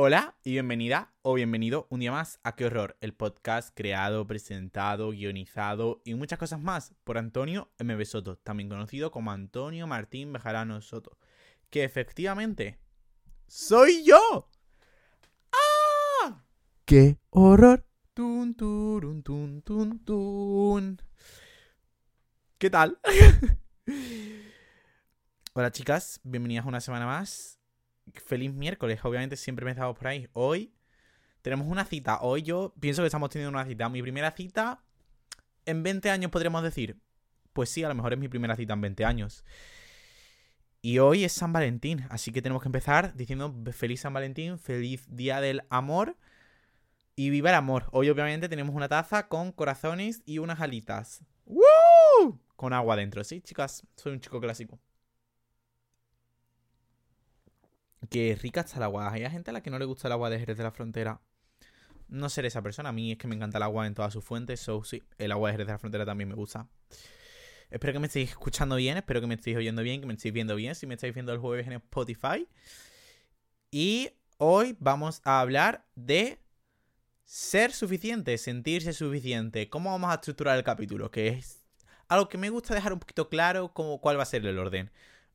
Hola y bienvenida o bienvenido un día más a Qué Horror, el podcast creado, presentado, guionizado y muchas cosas más por Antonio M. Soto, también conocido como Antonio Martín Bejarano Soto, que efectivamente soy yo. ¡Ah! ¡Qué horror! Tun, turun, tun, tun, tun. ¿Qué tal? Hola chicas, bienvenidas una semana más. Feliz miércoles, obviamente siempre me estamos por ahí. Hoy tenemos una cita. Hoy yo pienso que estamos teniendo una cita. Mi primera cita en 20 años podríamos decir. Pues sí, a lo mejor es mi primera cita en 20 años. Y hoy es San Valentín, así que tenemos que empezar diciendo feliz San Valentín, feliz Día del Amor y viva el amor. Hoy obviamente tenemos una taza con corazones y unas alitas. ¡Woo! Con agua dentro, ¿sí, chicas? Soy un chico clásico. Qué rica está el agua. Hay gente a la que no le gusta el agua de Jerez de la Frontera. No seré esa persona. A mí es que me encanta el agua en todas sus fuentes. So, sí, el agua de Jerez de la Frontera también me gusta. Espero que me estéis escuchando bien. Espero que me estéis oyendo bien. Que me estéis viendo bien. Si me estáis viendo el jueves en Spotify. Y hoy vamos a hablar de ser suficiente, sentirse suficiente. ¿Cómo vamos a estructurar el capítulo? Que es algo que me gusta dejar un poquito claro como cuál va a ser el orden.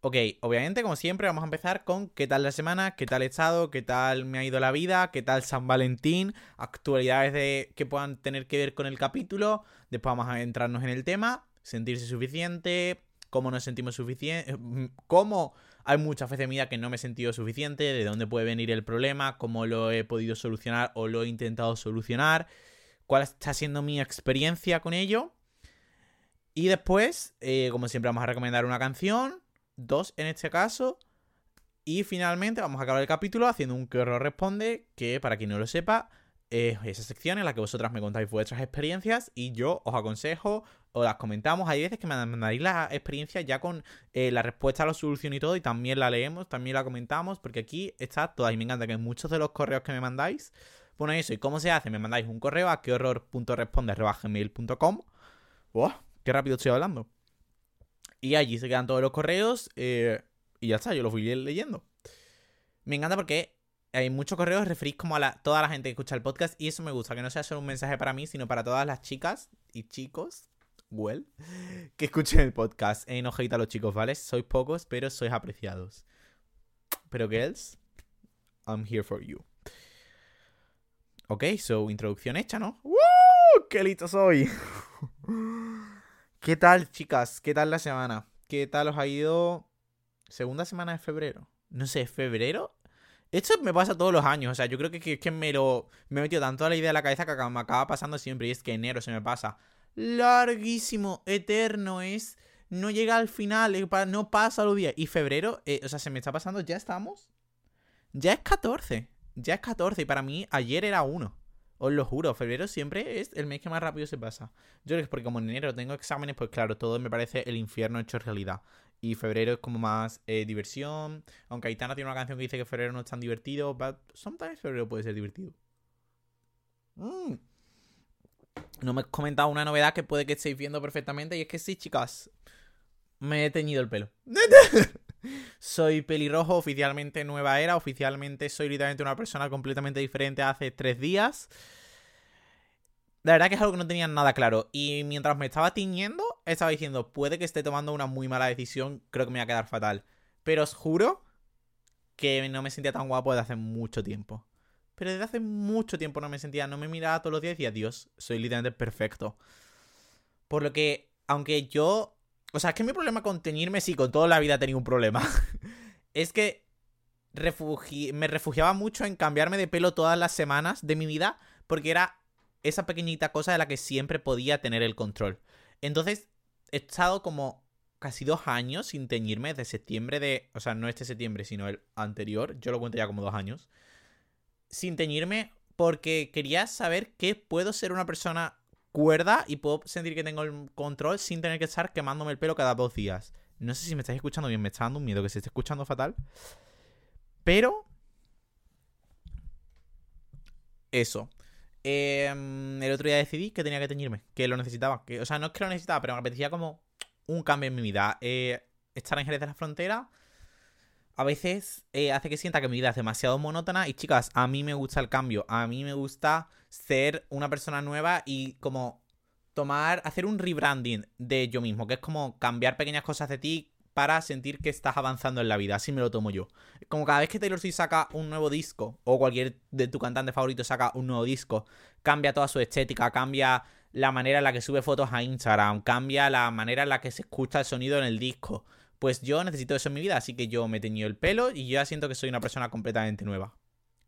Ok, obviamente, como siempre, vamos a empezar con qué tal la semana, qué tal he estado, qué tal me ha ido la vida, qué tal San Valentín, actualidades de que puedan tener que ver con el capítulo. Después vamos a entrarnos en el tema, sentirse suficiente, cómo nos sentimos suficiente, cómo hay muchas veces en mi vida que no me he sentido suficiente, de dónde puede venir el problema, cómo lo he podido solucionar o lo he intentado solucionar, cuál está siendo mi experiencia con ello. Y después, eh, como siempre, vamos a recomendar una canción dos en este caso. Y finalmente vamos a acabar el capítulo haciendo un que horror responde, que para quien no lo sepa, es esa sección en la que vosotras me contáis vuestras experiencias y yo os aconsejo o las comentamos. Hay veces que me mandáis la experiencia ya con eh, la respuesta a la solución y todo, y también la leemos, también la comentamos, porque aquí está toda. Y me encanta que muchos de los correos que me mandáis ponen eso. ¿Y cómo se hace? Me mandáis un correo a quehorror.responde.gmail.com. ¡Wow! ¡Qué rápido estoy hablando! Y allí se quedan todos los correos eh, y ya está, yo los voy leyendo. Me encanta porque hay muchos correos referís como a toda la gente que escucha el podcast y eso me gusta, que no sea solo un mensaje para mí, sino para todas las chicas y chicos, well, que escuchen el podcast. Eh, no a los chicos, ¿vale? Sois pocos, pero sois apreciados. Pero girls, I'm here for you. Ok, so introducción hecha, ¿no? ¡Woo! ¡Qué listo soy! ¿Qué tal, chicas? ¿Qué tal la semana? ¿Qué tal os ha ido? Segunda semana de febrero. No sé, ¿febrero? Esto me pasa todos los años. O sea, yo creo que, que, me lo. Me he metido tanto a la idea de la cabeza que me acaba pasando siempre. Y es que enero se me pasa. Larguísimo, eterno es. No llega al final, no pasa los días. Y febrero, eh, o sea, se me está pasando. Ya estamos. Ya es 14. Ya es 14. Y para mí, ayer era 1. Os lo juro, febrero siempre es el mes que más rápido se pasa. Yo creo que es porque como en enero tengo exámenes, pues claro, todo me parece el infierno hecho realidad. Y febrero es como más eh, diversión. Aunque Aitana tiene una canción que dice que febrero no es tan divertido, but sometimes febrero puede ser divertido. Mm. No me he comentado una novedad que puede que estéis viendo perfectamente. Y es que sí, chicas. Me he teñido el pelo. soy pelirrojo, oficialmente nueva era. Oficialmente soy literalmente una persona completamente diferente hace tres días. La verdad que es algo que no tenía nada claro. Y mientras me estaba tiñendo, estaba diciendo, puede que esté tomando una muy mala decisión, creo que me va a quedar fatal. Pero os juro que no me sentía tan guapo desde hace mucho tiempo. Pero desde hace mucho tiempo no me sentía, no me miraba todos los días y decía, Dios, soy literalmente perfecto. Por lo que, aunque yo o sea, es que mi problema con teñirme, sí, con toda la vida he tenido un problema. es que me refugiaba mucho en cambiarme de pelo todas las semanas de mi vida porque era esa pequeñita cosa de la que siempre podía tener el control. Entonces, he estado como casi dos años sin teñirme desde septiembre de... O sea, no este septiembre, sino el anterior. Yo lo cuento ya como dos años. Sin teñirme porque quería saber que puedo ser una persona cuerda y puedo sentir que tengo el control sin tener que estar quemándome el pelo cada dos días. No sé si me estáis escuchando bien, me está dando un miedo que se esté escuchando fatal. Pero... Eso. Em, el otro día decidí que tenía que teñirme, que lo necesitaba. Que, o sea, no es que lo necesitaba, pero me apetecía como un cambio en mi vida. Eh, estar en Jerez de la Frontera a veces eh, hace que sienta que mi vida es demasiado monótona y chicas, a mí me gusta el cambio, a mí me gusta ser una persona nueva y como tomar, hacer un rebranding de yo mismo, que es como cambiar pequeñas cosas de ti para sentir que estás avanzando en la vida, así me lo tomo yo. Como cada vez que Taylor Swift saca un nuevo disco, o cualquier de tu cantante favorito saca un nuevo disco, cambia toda su estética, cambia la manera en la que sube fotos a Instagram, cambia la manera en la que se escucha el sonido en el disco pues yo necesito eso en mi vida, así que yo me teñido el pelo y yo ya siento que soy una persona completamente nueva.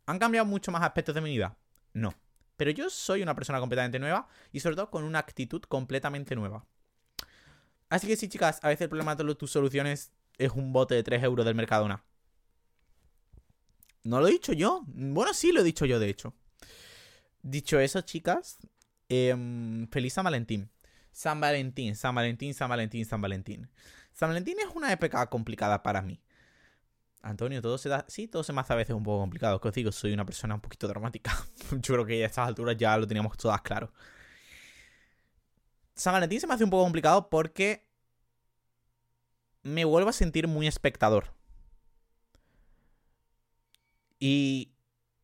¿Han cambiado mucho más aspectos de mi vida? No. Pero yo soy una persona completamente nueva y sobre todo con una actitud completamente nueva. Así que sí, chicas, a veces el problema de tus soluciones es un bote de 3 euros del Mercadona. ¿No lo he dicho yo? Bueno, sí lo he dicho yo, de hecho. Dicho eso, chicas, em, feliz San Valentín. San Valentín, San Valentín, San Valentín, San Valentín. San Valentín es una época complicada para mí. Antonio, todo se da. Sí, todo se me hace a veces un poco complicado. Que os digo, soy una persona un poquito dramática. Yo creo que a estas alturas ya lo teníamos todas claro. San Valentín se me hace un poco complicado porque me vuelvo a sentir muy espectador. Y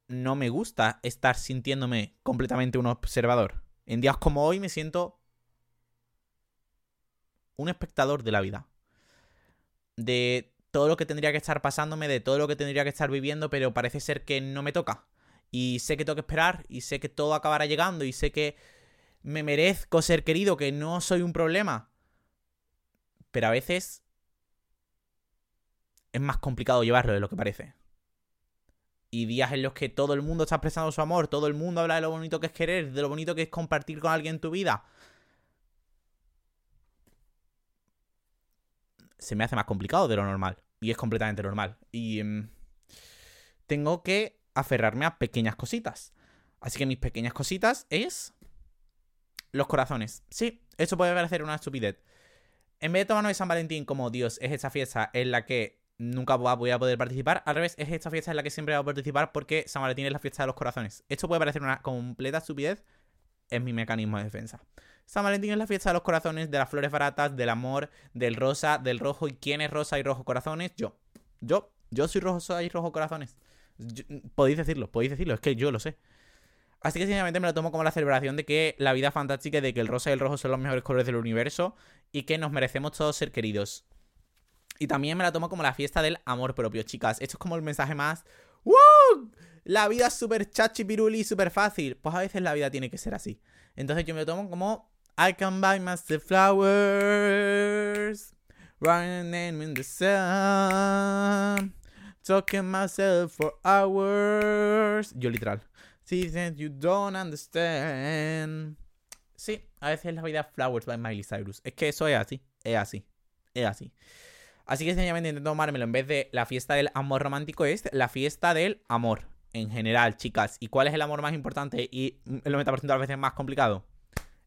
no me gusta estar sintiéndome completamente un observador. En días como hoy me siento un espectador de la vida de todo lo que tendría que estar pasándome, de todo lo que tendría que estar viviendo, pero parece ser que no me toca. Y sé que tengo que esperar, y sé que todo acabará llegando, y sé que me merezco ser querido, que no soy un problema. Pero a veces es más complicado llevarlo de lo que parece. Y días en los que todo el mundo está expresando su amor, todo el mundo habla de lo bonito que es querer, de lo bonito que es compartir con alguien tu vida. se me hace más complicado de lo normal. Y es completamente normal. Y em, tengo que aferrarme a pequeñas cositas. Así que mis pequeñas cositas es los corazones. Sí, eso puede parecer una estupidez. En vez de tomarnos San Valentín como Dios es esta fiesta en la que nunca voy a poder participar, al revés, es esta fiesta en la que siempre voy a participar porque San Valentín es la fiesta de los corazones. Esto puede parecer una completa estupidez, es mi mecanismo de defensa. San Valentín es la fiesta de los corazones, de las flores baratas, del amor, del rosa, del rojo. ¿Y quién es rosa y rojo corazones? Yo. Yo. Yo soy rosa y rojo corazones. Podéis decirlo, podéis decirlo, es que yo lo sé. Así que sencillamente me lo tomo como la celebración de que la vida fantástica, de que el rosa y el rojo son los mejores colores del universo y que nos merecemos todos ser queridos. Y también me la tomo como la fiesta del amor propio, chicas. Esto es como el mensaje más... ¡Woo! La vida es súper chachi piruli, súper fácil. Pues a veces la vida tiene que ser así. Entonces yo me lo tomo como I can buy myself flowers, running in the sun, talking myself for hours. Yo literal. That you don't understand. Sí, a veces la vida Flowers by Miley Cyrus. Es que eso es así, es así, es así. Así que sencillamente intento tomármelo en vez de la fiesta del amor romántico, es la fiesta del amor en general, chicas. ¿Y cuál es el amor más importante y el 90% de las veces más complicado?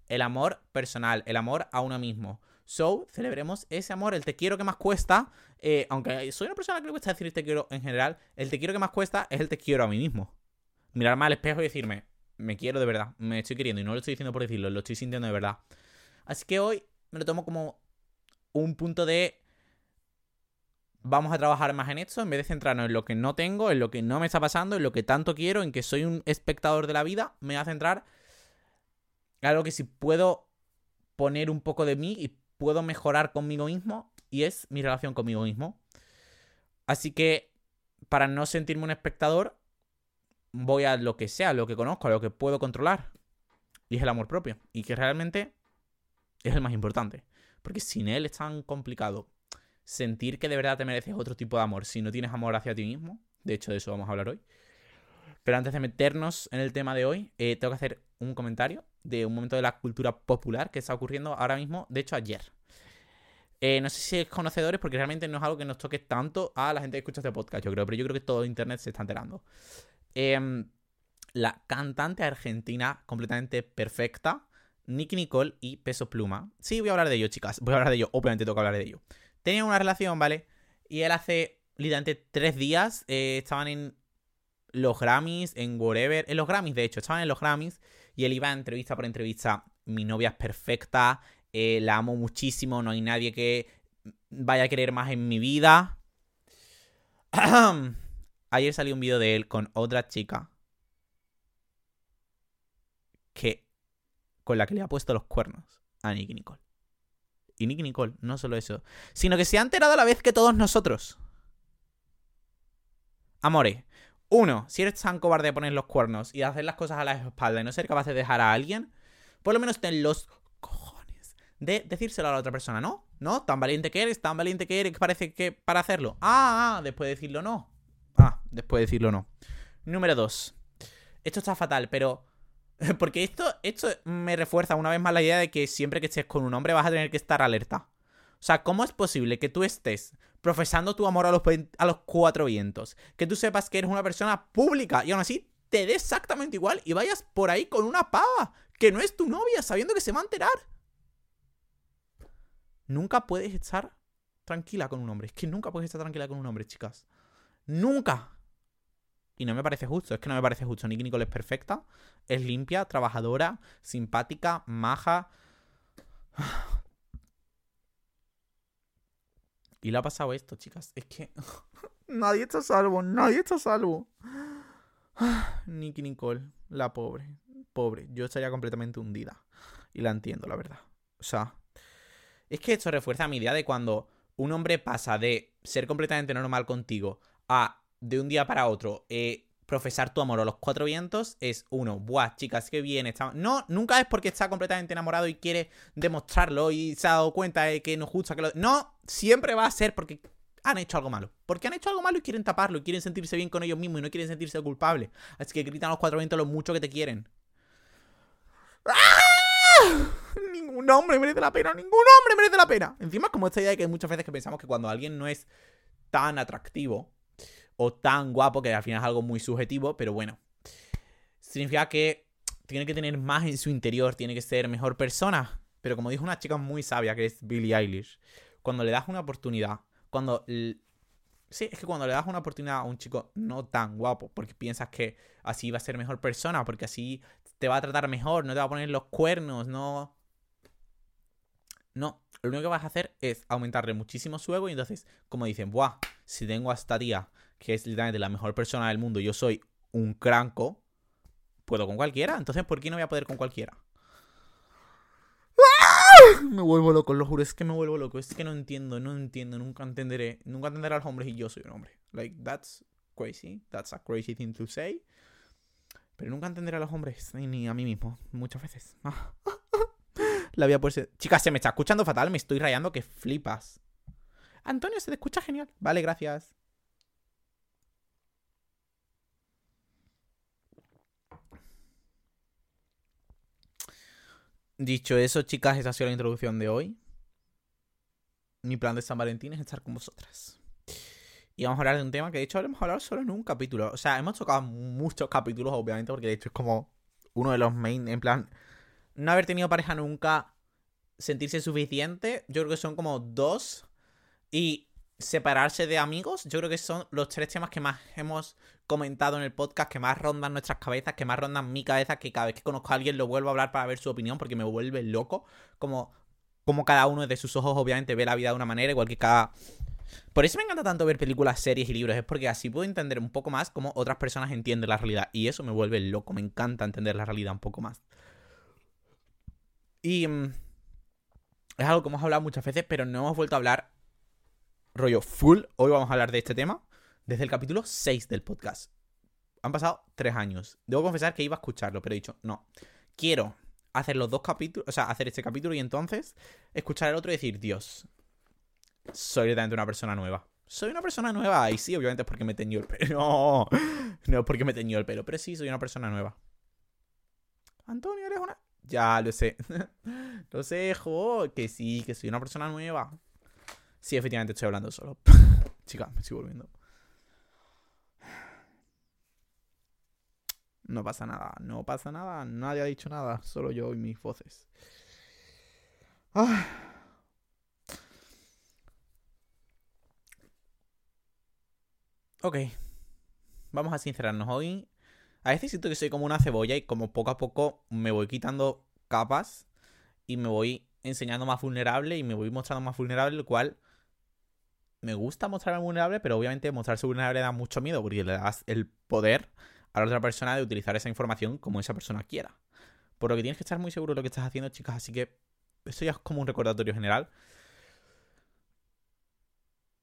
el amor personal, el amor a uno mismo. So, celebremos ese amor, el te quiero que más cuesta. Eh, aunque soy una persona que le cuesta decir te quiero en general, el te quiero que más cuesta es el te quiero a mí mismo. Mirarme al espejo y decirme, me quiero de verdad, me estoy queriendo y no lo estoy diciendo por decirlo, lo estoy sintiendo de verdad. Así que hoy me lo tomo como un punto de vamos a trabajar más en esto en vez de centrarnos en lo que no tengo, en lo que no me está pasando, en lo que tanto quiero, en que soy un espectador de la vida, me va a centrar algo que si puedo poner un poco de mí y puedo mejorar conmigo mismo y es mi relación conmigo mismo. Así que para no sentirme un espectador, voy a lo que sea, lo que conozco, a lo que puedo controlar. Y es el amor propio. Y que realmente es el más importante. Porque sin él es tan complicado sentir que de verdad te mereces otro tipo de amor si no tienes amor hacia ti mismo. De hecho, de eso vamos a hablar hoy. Pero antes de meternos en el tema de hoy, eh, tengo que hacer un comentario de un momento de la cultura popular que está ocurriendo ahora mismo, de hecho ayer. Eh, no sé si es conocedores, porque realmente no es algo que nos toque tanto a la gente que escucha este podcast, yo creo, pero yo creo que todo Internet se está enterando. Em, la cantante argentina completamente perfecta, Nicky Nicole y Peso Pluma. Sí, voy a hablar de ello, chicas. Voy a hablar de ello, obviamente tengo que hablar de ello. Tenían una relación, ¿vale? Y él hace literalmente tres días eh, estaban en los Grammys, en whatever, en los Grammys de hecho, estaban en los Grammys y él iba entrevista por entrevista, mi novia es perfecta, eh, la amo muchísimo, no hay nadie que vaya a querer más en mi vida. Ayer salió un vídeo de él con otra chica que con la que le ha puesto los cuernos a Nicky Nicole. Y Nicky Nicole, no solo eso, sino que se ha enterado a la vez que todos nosotros. Amore, uno, si eres tan cobarde de poner los cuernos y hacer las cosas a la espalda y no ser capaz de dejar a alguien, por lo menos ten los cojones de decírselo a la otra persona, ¿no? ¿No? Tan valiente que eres, tan valiente que eres, que parece que para hacerlo. Ah, ah, después de decirlo no. Ah, después de decirlo no. Número dos. Esto está fatal, pero Porque esto, esto me refuerza una vez más la idea de que siempre que estés con un hombre vas a tener que estar alerta. O sea, ¿cómo es posible que tú estés profesando tu amor a los, a los cuatro vientos? Que tú sepas que eres una persona pública y aún así te dé exactamente igual y vayas por ahí con una pava que no es tu novia sabiendo que se va a enterar. Nunca puedes estar tranquila con un hombre. Es que nunca puedes estar tranquila con un hombre, chicas. Nunca. Y no me parece justo, es que no me parece justo. Nicky Nicole es perfecta, es limpia, trabajadora, simpática, maja. Y le ha pasado esto, chicas. Es que nadie está salvo, nadie está salvo. Nicky Nicole, la pobre, pobre. Yo estaría completamente hundida. Y la entiendo, la verdad. O sea, es que esto refuerza mi idea de cuando un hombre pasa de ser completamente normal contigo a de un día para otro eh, profesar tu amor a los cuatro vientos es uno, buah, chicas, qué bien está. No, nunca es porque está completamente enamorado y quiere demostrarlo y se ha dado cuenta de que no gusta que. No, siempre va a ser porque han hecho algo malo. Porque han hecho algo malo y quieren taparlo y quieren sentirse bien con ellos mismos y no quieren sentirse culpables. Así que gritan a los cuatro vientos lo mucho que te quieren. ¡Ah! Ningún hombre merece la pena, ningún hombre merece la pena. Encima, como esta idea de que muchas veces que pensamos que cuando alguien no es tan atractivo, o tan guapo, que al final es algo muy subjetivo, pero bueno. Significa que tiene que tener más en su interior, tiene que ser mejor persona. Pero como dijo una chica muy sabia, que es Billie Eilish, cuando le das una oportunidad, cuando... Sí, es que cuando le das una oportunidad a un chico no tan guapo, porque piensas que así va a ser mejor persona, porque así te va a tratar mejor, no te va a poner los cuernos, no... No, lo único que vas a hacer es aumentarle muchísimo su ego y entonces, como dicen, ¡buah! Si tengo a esta tía que es literalmente la mejor persona del mundo, yo soy un cranco, puedo con cualquiera. Entonces, ¿por qué no voy a poder con cualquiera? ¡Ah! Me vuelvo loco, lo juro, es que me vuelvo loco. Es que no entiendo, no entiendo, nunca entenderé. Nunca entenderé a los hombres y yo soy un hombre. Like, that's crazy. That's a crazy thing to say. Pero nunca entenderé a los hombres, ni a mí mismo, muchas veces. La vida por ser. Chicas, se me está escuchando fatal, me estoy rayando que flipas. Antonio, se te escucha genial. Vale, gracias. Dicho eso, chicas, esa ha sido la introducción de hoy. Mi plan de San Valentín es estar con vosotras. Y vamos a hablar de un tema que de hecho hemos hablado solo en un capítulo. O sea, hemos tocado muchos capítulos, obviamente, porque de hecho es como uno de los main. En plan, no haber tenido pareja nunca, sentirse suficiente. Yo creo que son como dos. Y separarse de amigos, yo creo que son los tres temas que más hemos comentado en el podcast, que más rondan nuestras cabezas, que más rondan mi cabeza, que cada vez que conozco a alguien lo vuelvo a hablar para ver su opinión, porque me vuelve loco. Como, como cada uno de sus ojos, obviamente, ve la vida de una manera, igual que cada. Por eso me encanta tanto ver películas, series y libros, es porque así puedo entender un poco más cómo otras personas entienden la realidad. Y eso me vuelve loco, me encanta entender la realidad un poco más. Y. Mm, es algo que hemos hablado muchas veces, pero no hemos vuelto a hablar rollo full. Hoy vamos a hablar de este tema desde el capítulo 6 del podcast. Han pasado tres años. Debo confesar que iba a escucharlo, pero he dicho, no. Quiero hacer los dos capítulos, o sea, hacer este capítulo y entonces escuchar el otro y decir, Dios, soy realmente una persona nueva. Soy una persona nueva. Y sí, obviamente es porque me teñió el pelo. No, no es porque me teñió el pelo, pero sí, soy una persona nueva. Antonio, eres una. Ya, lo sé. lo sé, jo, que sí, que soy una persona nueva. Sí, efectivamente estoy hablando solo. Chica, me estoy volviendo. No pasa nada, no pasa nada, nadie ha dicho nada, solo yo y mis voces. Ah. Ok, vamos a sincerarnos hoy. A veces siento que soy como una cebolla y como poco a poco me voy quitando capas y me voy enseñando más vulnerable y me voy mostrando más vulnerable, el cual me gusta mostrarme vulnerable, pero obviamente mostrarse vulnerable da mucho miedo porque le das el poder a la otra persona de utilizar esa información como esa persona quiera. Por lo que tienes que estar muy seguro de lo que estás haciendo, chicas, así que esto ya es como un recordatorio general.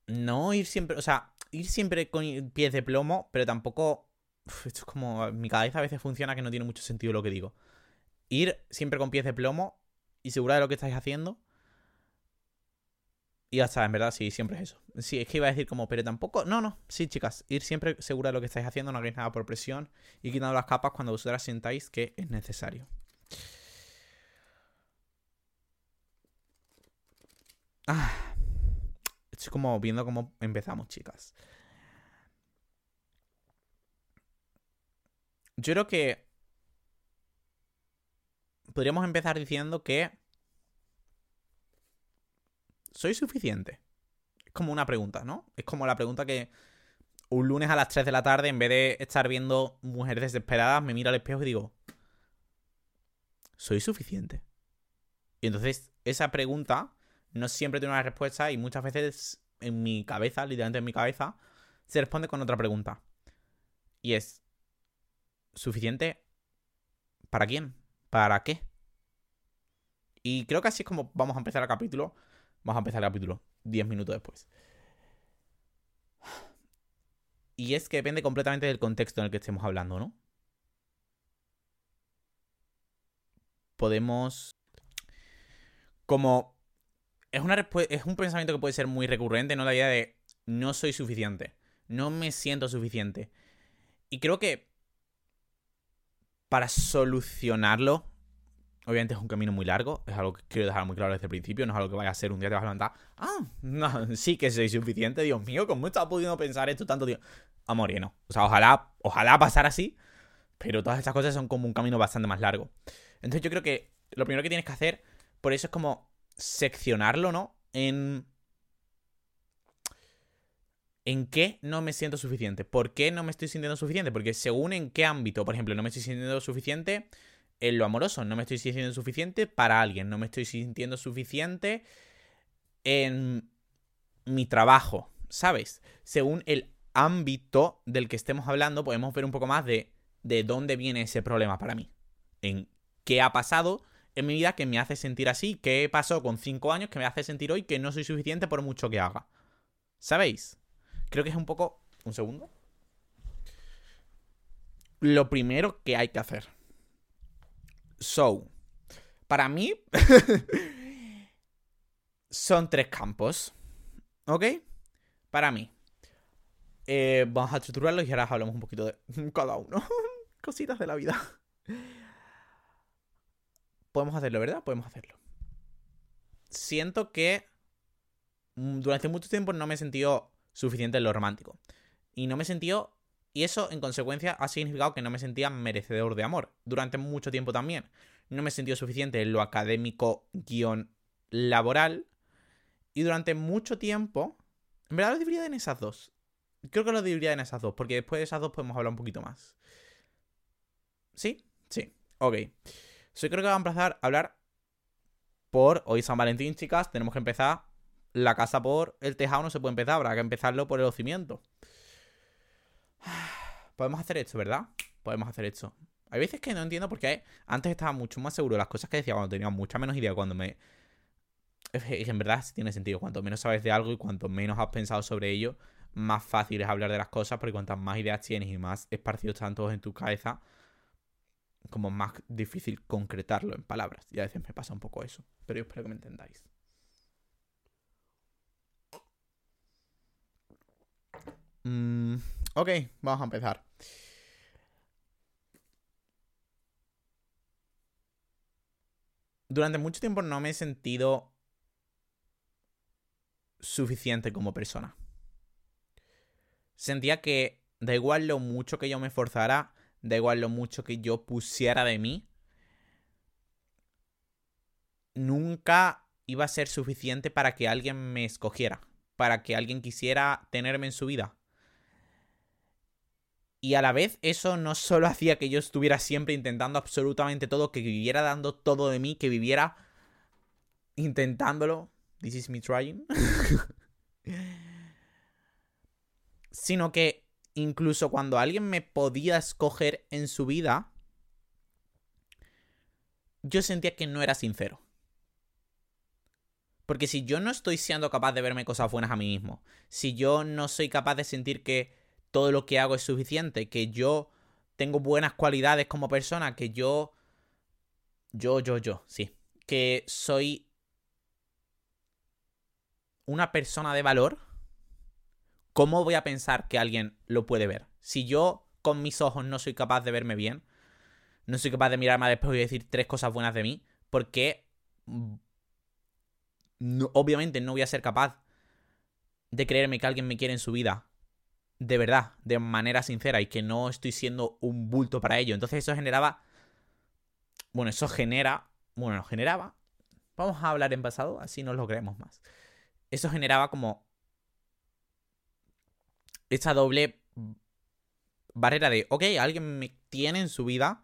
No ir siempre, o sea, ir siempre con pies de plomo, pero tampoco... esto es como... Mi cabeza a veces funciona que no tiene mucho sentido lo que digo. Ir siempre con pies de plomo y segura de lo que estáis haciendo. Y ya está, en verdad, sí, siempre es eso. Sí, es que iba a decir como, pero tampoco. No, no, sí, chicas, ir siempre segura de lo que estáis haciendo, no hagáis nada por presión y quitando las capas cuando vosotras sintáis que es necesario. Ah, estoy como viendo cómo empezamos, chicas. Yo creo que podríamos empezar diciendo que soy suficiente. Es como una pregunta, ¿no? Es como la pregunta que un lunes a las 3 de la tarde, en vez de estar viendo mujeres desesperadas, me miro al espejo y digo, ¿soy suficiente? Y entonces esa pregunta no siempre tiene una respuesta y muchas veces en mi cabeza, literalmente en mi cabeza, se responde con otra pregunta. Y es, ¿suficiente para quién? ¿Para qué? Y creo que así es como vamos a empezar el capítulo. Vamos a empezar el capítulo 10 minutos después. Y es que depende completamente del contexto en el que estemos hablando, ¿no? Podemos... Como... Es, una es un pensamiento que puede ser muy recurrente, ¿no? La idea de no soy suficiente. No me siento suficiente. Y creo que para solucionarlo Obviamente es un camino muy largo, es algo que quiero dejar muy claro desde el principio, no es algo que vaya a ser un día te vas a levantar. Ah, no, sí que soy suficiente, Dios mío, ¿cómo estás pudiendo pensar esto tanto tiempo? Amor, y no. O sea, ojalá, ojalá pasara así, pero todas estas cosas son como un camino bastante más largo. Entonces yo creo que lo primero que tienes que hacer, por eso es como seccionarlo, ¿no? En... ¿En qué no me siento suficiente? ¿Por qué no me estoy sintiendo suficiente? Porque según en qué ámbito, por ejemplo, no me estoy sintiendo suficiente en lo amoroso. No me estoy sintiendo suficiente para alguien. No me estoy sintiendo suficiente en mi trabajo. ¿Sabes? Según el ámbito del que estemos hablando, podemos ver un poco más de, de dónde viene ese problema para mí. En qué ha pasado en mi vida que me hace sentir así. ¿Qué pasó con 5 años que me hace sentir hoy que no soy suficiente por mucho que haga? ¿Sabéis? Creo que es un poco... Un segundo. Lo primero que hay que hacer So, para mí son tres campos. ¿Ok? Para mí. Eh, vamos a estructurarlos y ahora hablamos un poquito de cada uno. Cositas de la vida. Podemos hacerlo, ¿verdad? Podemos hacerlo. Siento que mm, durante mucho tiempo no me he sentido suficiente en lo romántico. Y no me he sentido y eso, en consecuencia, ha significado que no me sentía merecedor de amor. Durante mucho tiempo también. No me sentía suficiente en lo académico guion laboral. Y durante mucho tiempo. En verdad lo dividiría en esas dos. Creo que lo dividiría en esas dos, porque después de esas dos podemos hablar un poquito más. ¿Sí? Sí. Ok. So, creo que vamos a empezar a hablar por hoy San Valentín, chicas. Tenemos que empezar la casa por el tejado, no se puede empezar, habrá que empezarlo por el cimientos. Podemos hacer esto, ¿verdad? Podemos hacer esto. Hay veces que no entiendo por qué antes estaba mucho más seguro de las cosas que decía cuando tenía mucha menos idea, cuando me... en verdad sí tiene sentido. Cuanto menos sabes de algo y cuanto menos has pensado sobre ello, más fácil es hablar de las cosas, porque cuantas más ideas tienes y más esparcidos están todos en tu cabeza, como más difícil concretarlo en palabras. Y a veces me pasa un poco eso. Pero yo espero que me entendáis. Mmm... Ok, vamos a empezar. Durante mucho tiempo no me he sentido suficiente como persona. Sentía que da igual lo mucho que yo me esforzara, da igual lo mucho que yo pusiera de mí, nunca iba a ser suficiente para que alguien me escogiera, para que alguien quisiera tenerme en su vida. Y a la vez eso no solo hacía que yo estuviera siempre intentando absolutamente todo, que viviera dando todo de mí, que viviera intentándolo. This is me trying. Sino que incluso cuando alguien me podía escoger en su vida, yo sentía que no era sincero. Porque si yo no estoy siendo capaz de verme cosas buenas a mí mismo, si yo no soy capaz de sentir que todo lo que hago es suficiente, que yo tengo buenas cualidades como persona, que yo... Yo, yo, yo, sí. Que soy una persona de valor, ¿cómo voy a pensar que alguien lo puede ver? Si yo con mis ojos no soy capaz de verme bien, no soy capaz de mirarme al espejo y decir tres cosas buenas de mí, porque obviamente no voy a ser capaz de creerme que alguien me quiere en su vida de verdad, de manera sincera y que no estoy siendo un bulto para ello. Entonces eso generaba... Bueno, eso genera... Bueno, generaba... Vamos a hablar en pasado, así nos lo creemos más. Eso generaba como... Esa doble barrera de, ok, alguien me tiene en su vida,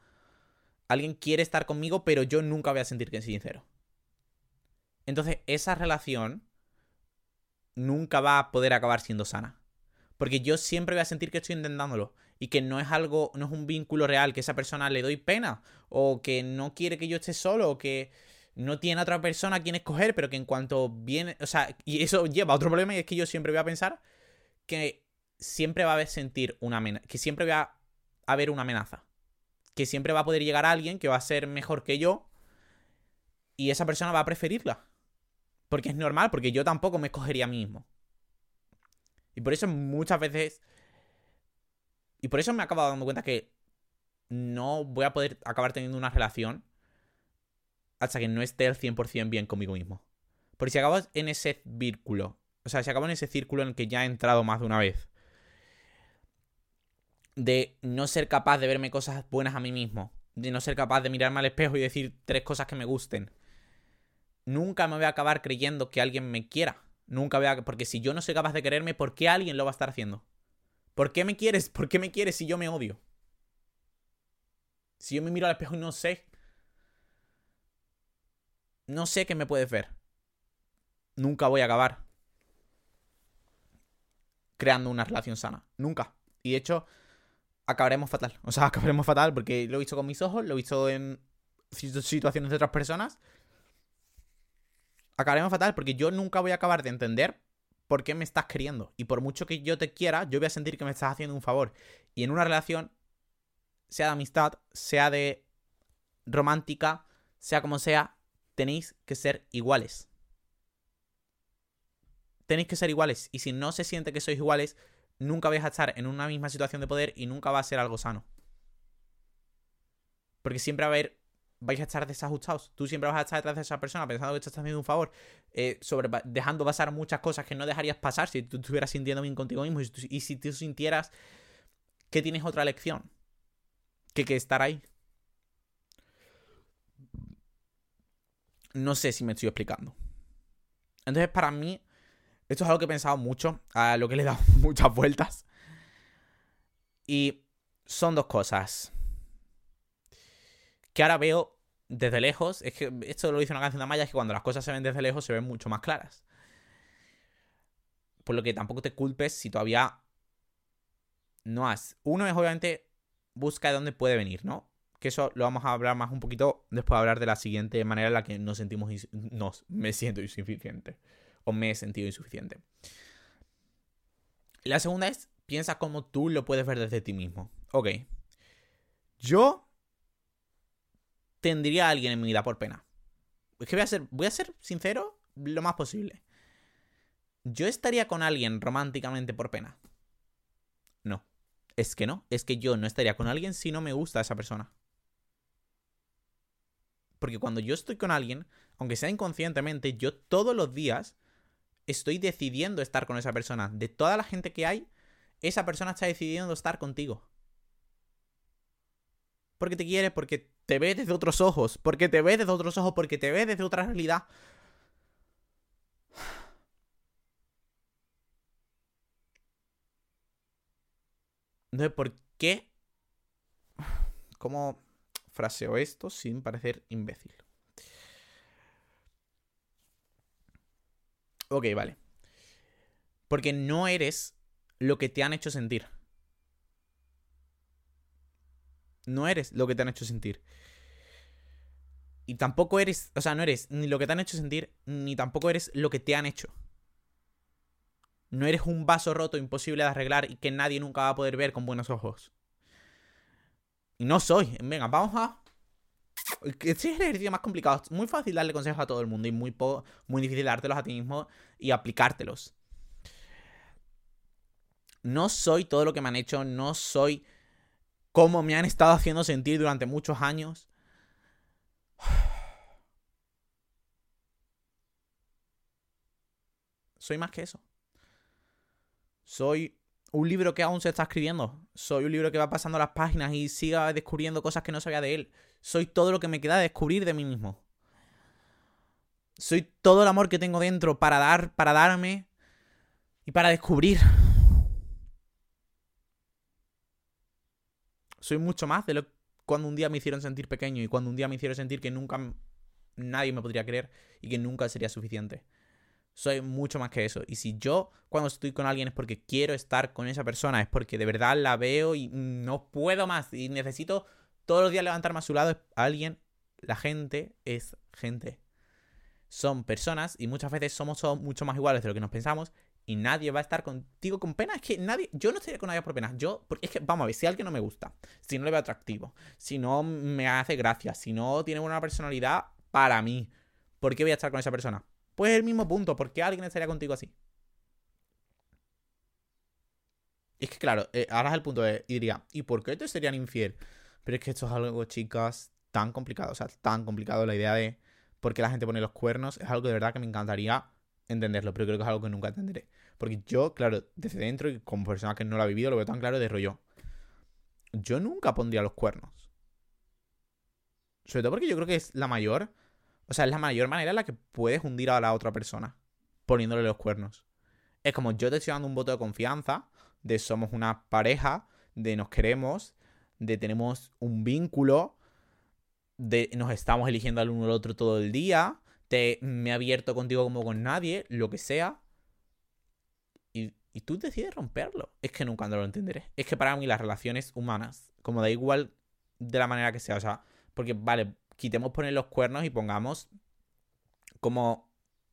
alguien quiere estar conmigo, pero yo nunca voy a sentir que es sincero. Entonces, esa relación nunca va a poder acabar siendo sana. Porque yo siempre voy a sentir que estoy intentándolo. Y que no es algo, no es un vínculo real, que esa persona le doy pena. O que no quiere que yo esté solo. O que no tiene otra persona a quien escoger. Pero que en cuanto viene. O sea, y eso lleva a otro problema. Y es que yo siempre voy a pensar que siempre va a haber sentir una amenaza. Que siempre va a haber una amenaza. Que siempre va a poder llegar a alguien que va a ser mejor que yo. Y esa persona va a preferirla. Porque es normal, porque yo tampoco me escogería a mí mismo. Y por eso muchas veces... Y por eso me he acabado dando cuenta que no voy a poder acabar teniendo una relación hasta que no esté al 100% bien conmigo mismo. Porque si acabo en ese círculo, o sea, si acabo en ese círculo en el que ya he entrado más de una vez, de no ser capaz de verme cosas buenas a mí mismo, de no ser capaz de mirarme al espejo y decir tres cosas que me gusten, nunca me voy a acabar creyendo que alguien me quiera. Nunca voy a... Porque si yo no soy capaz de quererme, ¿por qué alguien lo va a estar haciendo? ¿Por qué me quieres? ¿Por qué me quieres si yo me odio? Si yo me miro al espejo y no sé... No sé qué me puedes ver. Nunca voy a acabar creando una relación sana. Nunca. Y de hecho, acabaremos fatal. O sea, acabaremos fatal porque lo he visto con mis ojos, lo he visto en situaciones de otras personas acabaremos fatal porque yo nunca voy a acabar de entender por qué me estás queriendo. Y por mucho que yo te quiera, yo voy a sentir que me estás haciendo un favor. Y en una relación, sea de amistad, sea de romántica, sea como sea, tenéis que ser iguales. Tenéis que ser iguales. Y si no se siente que sois iguales, nunca vais a estar en una misma situación de poder y nunca va a ser algo sano. Porque siempre va a haber vais a estar desajustados. Tú siempre vas a estar detrás de esa persona pensando que te estás haciendo un favor, eh, dejando pasar muchas cosas que no dejarías pasar si tú estuvieras sintiendo bien contigo mismo y, si tú sintieras que tienes otra lección que, que estar ahí. No sé si me estoy explicando. Entonces, para mí, esto es algo que he pensado mucho, a lo que le he dado muchas vueltas. Y son dos cosas que ahora veo desde lejos, es que esto lo dice una canción de Maya, es que cuando las cosas se ven desde lejos se ven mucho más claras. Por lo que tampoco te culpes si todavía no has. Uno es obviamente busca de dónde puede venir, ¿no? Que eso lo vamos a hablar más un poquito después de hablar de la siguiente manera en la que nos sentimos, nos, me siento insuficiente. O me he sentido insuficiente. La segunda es, piensa cómo tú lo puedes ver desde ti mismo. Ok. Yo tendría alguien en mi vida por pena. Es que voy a ser, voy a ser sincero lo más posible. ¿Yo estaría con alguien románticamente por pena? No. Es que no. Es que yo no estaría con alguien si no me gusta esa persona. Porque cuando yo estoy con alguien, aunque sea inconscientemente, yo todos los días estoy decidiendo estar con esa persona. De toda la gente que hay, esa persona está decidiendo estar contigo. Porque te quiere, porque te ve desde otros ojos, porque te ve desde otros ojos, porque te ve desde otra realidad. Entonces, ¿por qué? ¿Cómo fraseo esto sin parecer imbécil? Ok, vale. Porque no eres lo que te han hecho sentir. No eres lo que te han hecho sentir. Y tampoco eres, o sea, no eres ni lo que te han hecho sentir, ni tampoco eres lo que te han hecho. No eres un vaso roto imposible de arreglar y que nadie nunca va a poder ver con buenos ojos. Y no soy. Venga, vamos a. Este es el ejercicio más complicado. Es muy fácil darle consejos a todo el mundo y muy, muy difícil dártelos a ti mismo y aplicártelos. No soy todo lo que me han hecho, no soy como me han estado haciendo sentir durante muchos años. Soy más que eso. Soy un libro que aún se está escribiendo. Soy un libro que va pasando las páginas y siga descubriendo cosas que no sabía de él. Soy todo lo que me queda de descubrir de mí mismo. Soy todo el amor que tengo dentro para dar, para darme y para descubrir. Soy mucho más de lo cuando un día me hicieron sentir pequeño y cuando un día me hicieron sentir que nunca nadie me podría creer y que nunca sería suficiente. Soy mucho más que eso. Y si yo cuando estoy con alguien es porque quiero estar con esa persona, es porque de verdad la veo y no puedo más y necesito todos los días levantarme a su lado, alguien, la gente es gente. Son personas y muchas veces somos mucho más iguales de lo que nos pensamos y nadie va a estar contigo con pena. Es que nadie, yo no estaría con nadie por pena. Yo, porque es que, vamos a ver, si alguien no me gusta, si no le veo atractivo, si no me hace gracia, si no tiene buena personalidad para mí, ¿por qué voy a estar con esa persona? Pues el mismo punto, ¿por qué alguien estaría contigo así? Es que, claro, eh, ahora es el punto de, y diría, ¿y por qué te serían infiel? Pero es que esto es algo, chicas, tan complicado, o sea, tan complicado la idea de por qué la gente pone los cuernos, es algo de verdad que me encantaría entenderlo, pero creo que es algo que nunca entenderé. Porque yo, claro, desde dentro y como persona que no lo ha vivido, lo veo tan claro de rollo. Yo nunca pondría los cuernos. Sobre todo porque yo creo que es la mayor o sea, es la mayor manera en la que puedes hundir a la otra persona poniéndole los cuernos. Es como yo te estoy dando un voto de confianza, de somos una pareja, de nos queremos, de tenemos un vínculo, de nos estamos eligiendo al uno al otro todo el día, te, me he abierto contigo como con nadie, lo que sea. Y, y tú decides romperlo. Es que nunca lo entenderé. Es que para mí las relaciones humanas, como da igual de la manera que sea, o sea, porque vale, quitemos poner los cuernos y pongamos como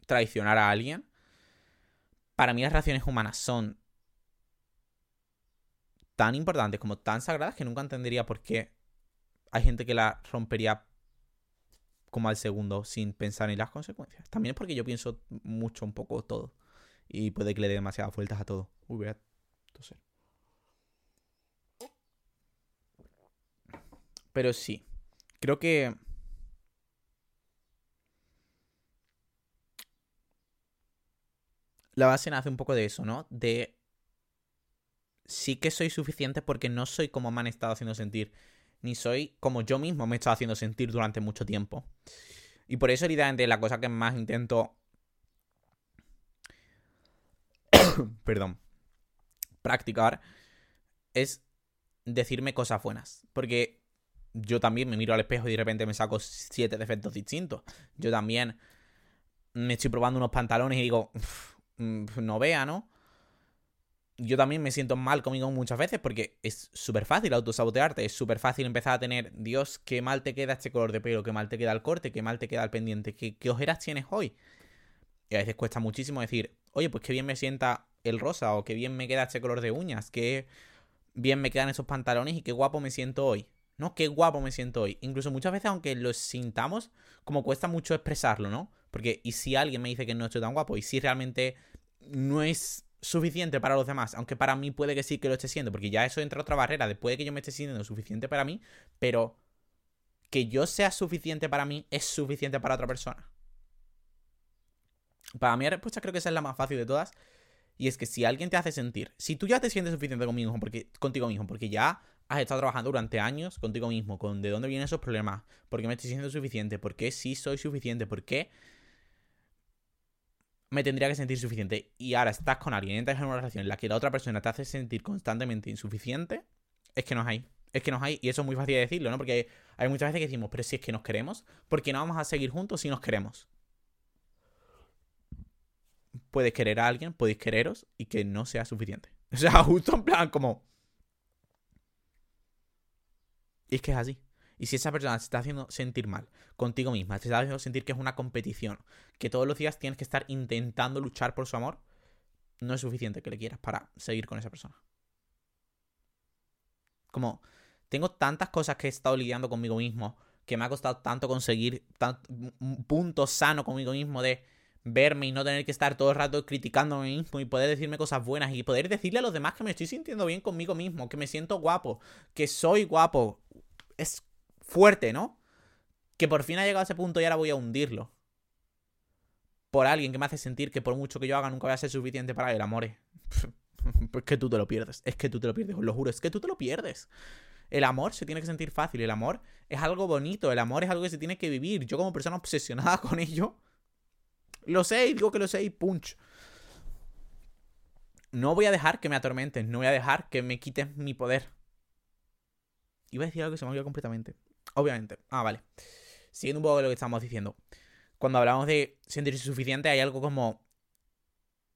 traicionar a alguien. Para mí las relaciones humanas son tan importantes como tan sagradas que nunca entendería por qué hay gente que la rompería como al segundo sin pensar en las consecuencias. También es porque yo pienso mucho un poco todo. Y puede que le dé demasiadas vueltas a todo. Uy, voy a Pero sí. Creo que la base nace un poco de eso, ¿no? De sí que soy suficiente porque no soy como me han estado haciendo sentir, ni soy como yo mismo me he estado haciendo sentir durante mucho tiempo. Y por eso, evidentemente, la cosa que más intento... Perdón. Practicar es decirme cosas buenas. Porque yo también me miro al espejo y de repente me saco siete defectos distintos. Yo también me estoy probando unos pantalones y digo, Mm, no vea, ¿no? Yo también me siento mal conmigo muchas veces porque es súper fácil autosabotearte, es súper fácil empezar a tener, Dios, qué mal te queda este color de pelo, qué mal te queda el corte, qué mal te queda el pendiente, qué, qué ojeras tienes hoy. Y a veces cuesta muchísimo decir, oye, pues qué bien me sienta el rosa o qué bien me queda este color de uñas, qué bien me quedan esos pantalones y qué guapo me siento hoy. ¿No? Qué guapo me siento hoy. Incluso muchas veces, aunque lo sintamos, como cuesta mucho expresarlo, ¿no? Porque, ¿y si alguien me dice que no estoy tan guapo? ¿Y si realmente no es suficiente para los demás? Aunque para mí puede que sí que lo esté siendo, porque ya eso entra otra barrera. Después de que yo me esté sintiendo suficiente para mí, pero que yo sea suficiente para mí es suficiente para otra persona. Para mí la respuesta creo que esa es la más fácil de todas. Y es que si alguien te hace sentir, si tú ya te sientes suficiente conmigo, porque, contigo mismo, porque ya has estado trabajando durante años contigo mismo, con de dónde vienen esos problemas, porque me estoy sintiendo suficiente, porque sí soy suficiente, porque me tendría que sentir suficiente. Y ahora estás con alguien, entras en una relación en la que la otra persona te hace sentir constantemente insuficiente, es que no hay. Es que nos hay, y eso es muy fácil de decirlo, ¿no? Porque hay, muchas veces que decimos, pero si es que nos queremos, ¿por qué no vamos a seguir juntos si nos queremos? Puedes querer a alguien, podéis quereros y que no sea suficiente. O sea, justo en plan como... Y es que es así. Y si esa persona te está haciendo sentir mal contigo misma, te está haciendo sentir que es una competición, que todos los días tienes que estar intentando luchar por su amor, no es suficiente que le quieras para seguir con esa persona. Como, tengo tantas cosas que he estado lidiando conmigo mismo, que me ha costado tanto conseguir un punto sano conmigo mismo de verme y no tener que estar todo el rato mí mismo y poder decirme cosas buenas y poder decirle a los demás que me estoy sintiendo bien conmigo mismo, que me siento guapo, que soy guapo. Es fuerte, ¿no? Que por fin ha llegado a ese punto y ahora voy a hundirlo. Por alguien que me hace sentir que por mucho que yo haga nunca voy a ser suficiente para el amor. Pues que tú te lo pierdes. Es que tú te lo pierdes, os lo juro. Es que tú te lo pierdes. El amor se tiene que sentir fácil. El amor es algo bonito. El amor es algo que se tiene que vivir. Yo como persona obsesionada con ello, lo sé y digo que lo sé y punch. No voy a dejar que me atormenten. No voy a dejar que me quiten mi poder. Iba a decir algo que se me olvidó completamente. Obviamente. Ah, vale. Siguiendo un poco de lo que estamos diciendo. Cuando hablamos de sentirse suficiente, hay algo como.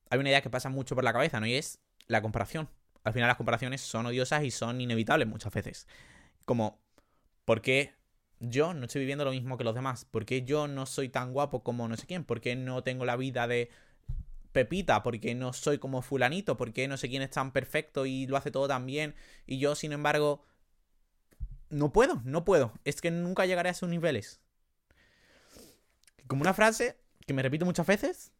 Hay una idea que pasa mucho por la cabeza, ¿no? Y es la comparación. Al final las comparaciones son odiosas y son inevitables muchas veces. Como, ¿por qué yo no estoy viviendo lo mismo que los demás? ¿Por qué yo no soy tan guapo como no sé quién? ¿Por qué no tengo la vida de Pepita? ¿Por qué no soy como fulanito? ¿Por qué no sé quién es tan perfecto y lo hace todo tan bien? Y yo, sin embargo, no puedo, no puedo. Es que nunca llegaré a esos niveles. Como una frase que me repito muchas veces,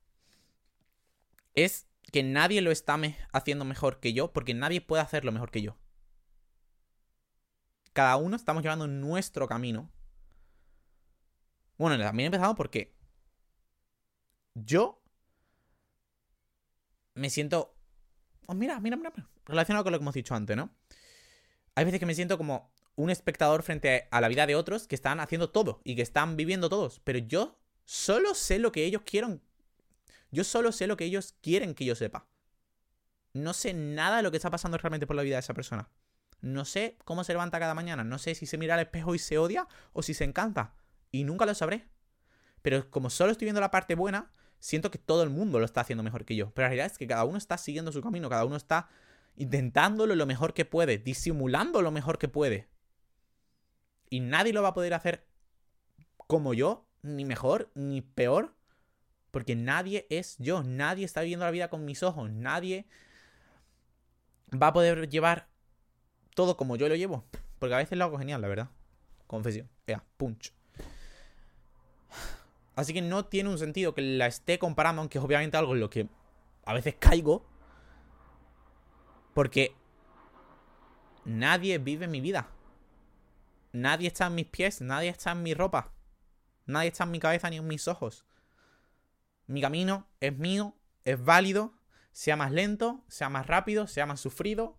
es que nadie lo está haciendo mejor que yo, porque nadie puede hacerlo mejor que yo. Cada uno estamos llevando nuestro camino. Bueno, también he empezado porque yo me siento... Oh, mira, mira, mira, relacionado con lo que hemos dicho antes, ¿no? Hay veces que me siento como un espectador frente a la vida de otros que están haciendo todo y que están viviendo todos, pero yo solo sé lo que ellos quieren yo solo sé lo que ellos quieren que yo sepa. No sé nada de lo que está pasando realmente por la vida de esa persona. No sé cómo se levanta cada mañana. No sé si se mira al espejo y se odia o si se encanta. Y nunca lo sabré. Pero como solo estoy viendo la parte buena, siento que todo el mundo lo está haciendo mejor que yo. Pero la realidad es que cada uno está siguiendo su camino. Cada uno está intentándolo lo mejor que puede. Disimulando lo mejor que puede. Y nadie lo va a poder hacer como yo. Ni mejor, ni peor. Porque nadie es yo, nadie está viviendo la vida con mis ojos, nadie va a poder llevar todo como yo lo llevo. Porque a veces lo hago genial, la verdad. Confesión. Ea, punch. Así que no tiene un sentido que la esté comparando, aunque es obviamente algo en lo que a veces caigo. Porque nadie vive mi vida. Nadie está en mis pies, nadie está en mi ropa. Nadie está en mi cabeza ni en mis ojos. Mi camino es mío, es válido, sea más lento, sea más rápido, sea más sufrido.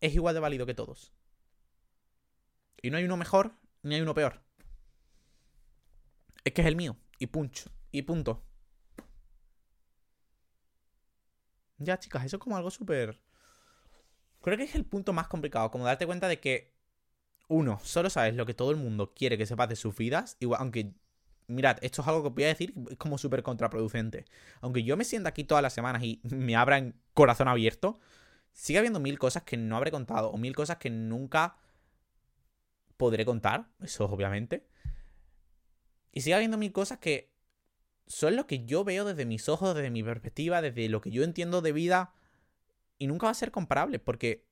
Es igual de válido que todos. Y no hay uno mejor ni hay uno peor. Es que es el mío. Y punch. Y punto. Ya, chicas, eso es como algo súper... Creo que es el punto más complicado. Como darte cuenta de que... Uno, solo sabes lo que todo el mundo quiere que sepas de sus vidas. Igual, aunque mirad, esto es algo que voy a decir, es como súper contraproducente. Aunque yo me sienta aquí todas las semanas y me abra en corazón abierto, sigue habiendo mil cosas que no habré contado o mil cosas que nunca podré contar, eso obviamente. Y sigue habiendo mil cosas que son lo que yo veo desde mis ojos, desde mi perspectiva, desde lo que yo entiendo de vida. Y nunca va a ser comparable, porque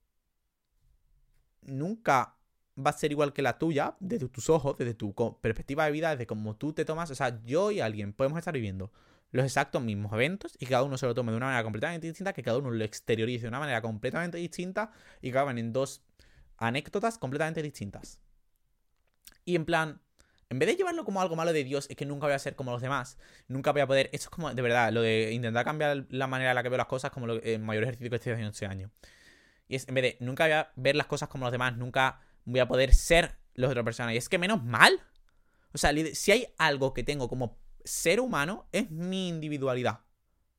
nunca va a ser igual que la tuya, desde tus ojos, desde tu perspectiva de vida, desde cómo tú te tomas. O sea, yo y alguien podemos estar viviendo los exactos mismos eventos y cada uno se lo tome de una manera completamente distinta, que cada uno lo exteriorice de una manera completamente distinta y acaban en dos anécdotas completamente distintas. Y en plan, en vez de llevarlo como algo malo de Dios, es que nunca voy a ser como los demás, nunca voy a poder. Eso es como, de verdad, lo de intentar cambiar la manera en la que veo las cosas, como el mayor ejercicio que estoy haciendo este año. Y es, en vez de nunca voy a ver las cosas como los demás, nunca voy a poder ser los otra persona. Y es que menos mal. O sea, si hay algo que tengo como ser humano, es mi individualidad.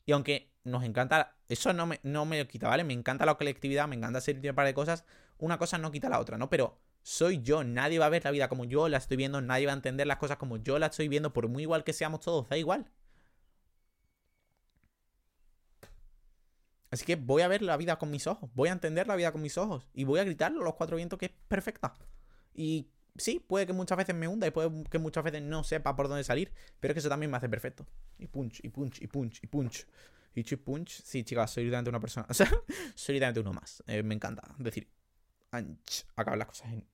Y aunque nos encanta, eso no me, no me quita, ¿vale? Me encanta la colectividad, me encanta hacer un par de cosas. Una cosa no quita la otra, ¿no? Pero soy yo, nadie va a ver la vida como yo la estoy viendo, nadie va a entender las cosas como yo la estoy viendo, por muy igual que seamos todos, da igual. Así que voy a ver la vida con mis ojos, voy a entender la vida con mis ojos y voy a gritarlo a los cuatro vientos que es perfecta. Y sí, puede que muchas veces me hunda y puede que muchas veces no sepa por dónde salir, pero es que eso también me hace perfecto. Y punch, y punch, y punch, y punch. Y chip punch. Sí, chicas, soy literalmente una persona. O sea, soy literalmente uno más. Eh, me encanta decir. Anch, las cosas en.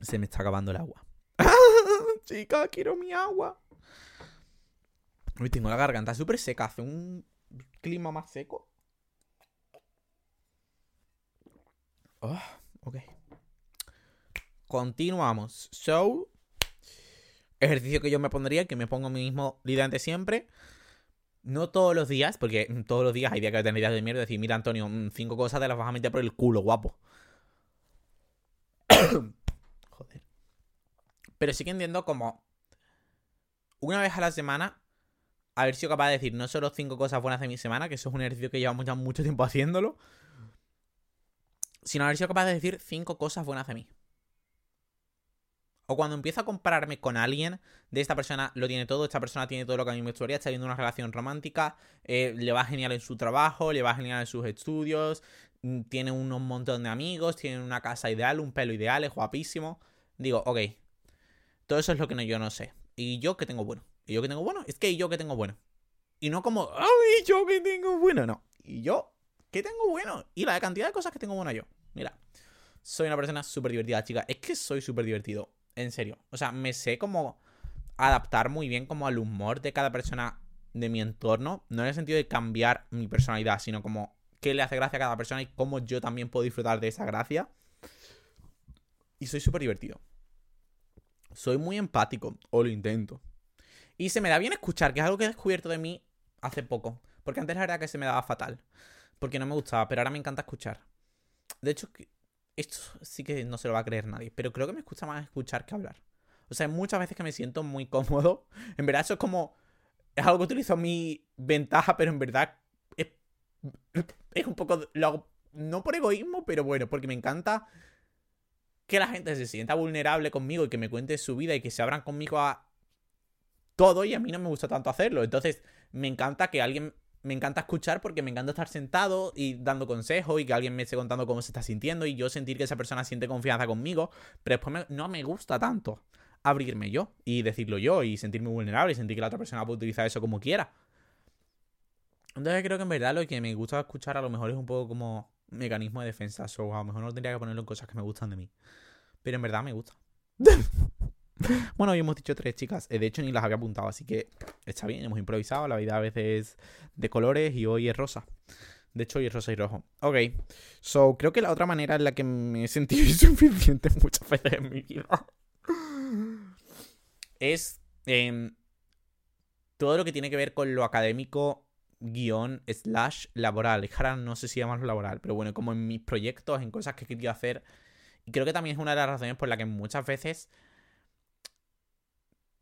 Se me está acabando el agua. Chica, quiero mi agua. Uy, tengo la garganta súper seca. Hace un clima más seco. Oh, ok. Continuamos. So, ejercicio que yo me pondría, que me pongo mí mismo literalmente siempre. No todos los días, porque todos los días hay días que tener ideas de mierda. Decir, mira, Antonio, mm, cinco cosas te las vas a meter por el culo, guapo. Joder. Pero sí que entiendo como una vez a la semana haber sido capaz de decir no solo cinco cosas buenas de mi semana, que eso es un ejercicio que llevamos ya mucho tiempo haciéndolo, sino haber sido capaz de decir cinco cosas buenas de mí. O cuando empiezo a compararme con alguien, de esta persona lo tiene todo, esta persona tiene todo lo que a mí me gustaría, está viendo una relación romántica, eh, le va genial en su trabajo, le va genial en sus estudios, mm, tiene un montón de amigos, tiene una casa ideal, un pelo ideal, es guapísimo. Digo, ok, todo eso es lo que yo no sé. ¿Y yo qué tengo bueno? ¿Y yo que tengo bueno? Es que yo que tengo bueno. Y no como, ¡ay, yo que tengo bueno! No. ¿Y yo qué tengo bueno? Y la cantidad de cosas que tengo bueno yo. Mira, soy una persona súper divertida, chica. Es que soy súper divertido. En serio. O sea, me sé como adaptar muy bien como al humor de cada persona de mi entorno. No en el sentido de cambiar mi personalidad, sino como qué le hace gracia a cada persona y cómo yo también puedo disfrutar de esa gracia. Y soy súper divertido. Soy muy empático, o lo intento. Y se me da bien escuchar, que es algo que he descubierto de mí hace poco. Porque antes la verdad que se me daba fatal. Porque no me gustaba, pero ahora me encanta escuchar. De hecho, esto sí que no se lo va a creer nadie. Pero creo que me escucha más escuchar que hablar. O sea, muchas veces que me siento muy cómodo. En verdad, eso es como. Es algo que utilizo mi ventaja, pero en verdad es, es un poco. Lo hago, no por egoísmo, pero bueno, porque me encanta que la gente se sienta vulnerable conmigo y que me cuente su vida y que se abran conmigo a todo y a mí no me gusta tanto hacerlo. Entonces, me encanta que alguien me encanta escuchar porque me encanta estar sentado y dando consejos y que alguien me esté contando cómo se está sintiendo y yo sentir que esa persona siente confianza conmigo, pero después no me gusta tanto abrirme yo y decirlo yo y sentirme vulnerable y sentir que la otra persona puede utilizar eso como quiera. Entonces creo que en verdad lo que me gusta escuchar a lo mejor es un poco como mecanismo de defensa, o a lo mejor no tendría que ponerlo en cosas que me gustan de mí. Pero en verdad me gusta. Bueno, hoy hemos dicho tres chicas. Eh, de hecho, ni las había apuntado, así que está bien, hemos improvisado. La vida a veces es de colores y hoy es rosa. De hecho, hoy es rosa y rojo. Ok. So, creo que la otra manera en la que me he sentido insuficiente muchas veces en mi vida es em, todo lo que tiene que ver con lo académico guion slash laboral. Es ahora no sé si llamarlo laboral, pero bueno, como en mis proyectos, en cosas que he querido hacer. Y creo que también es una de las razones por la que muchas veces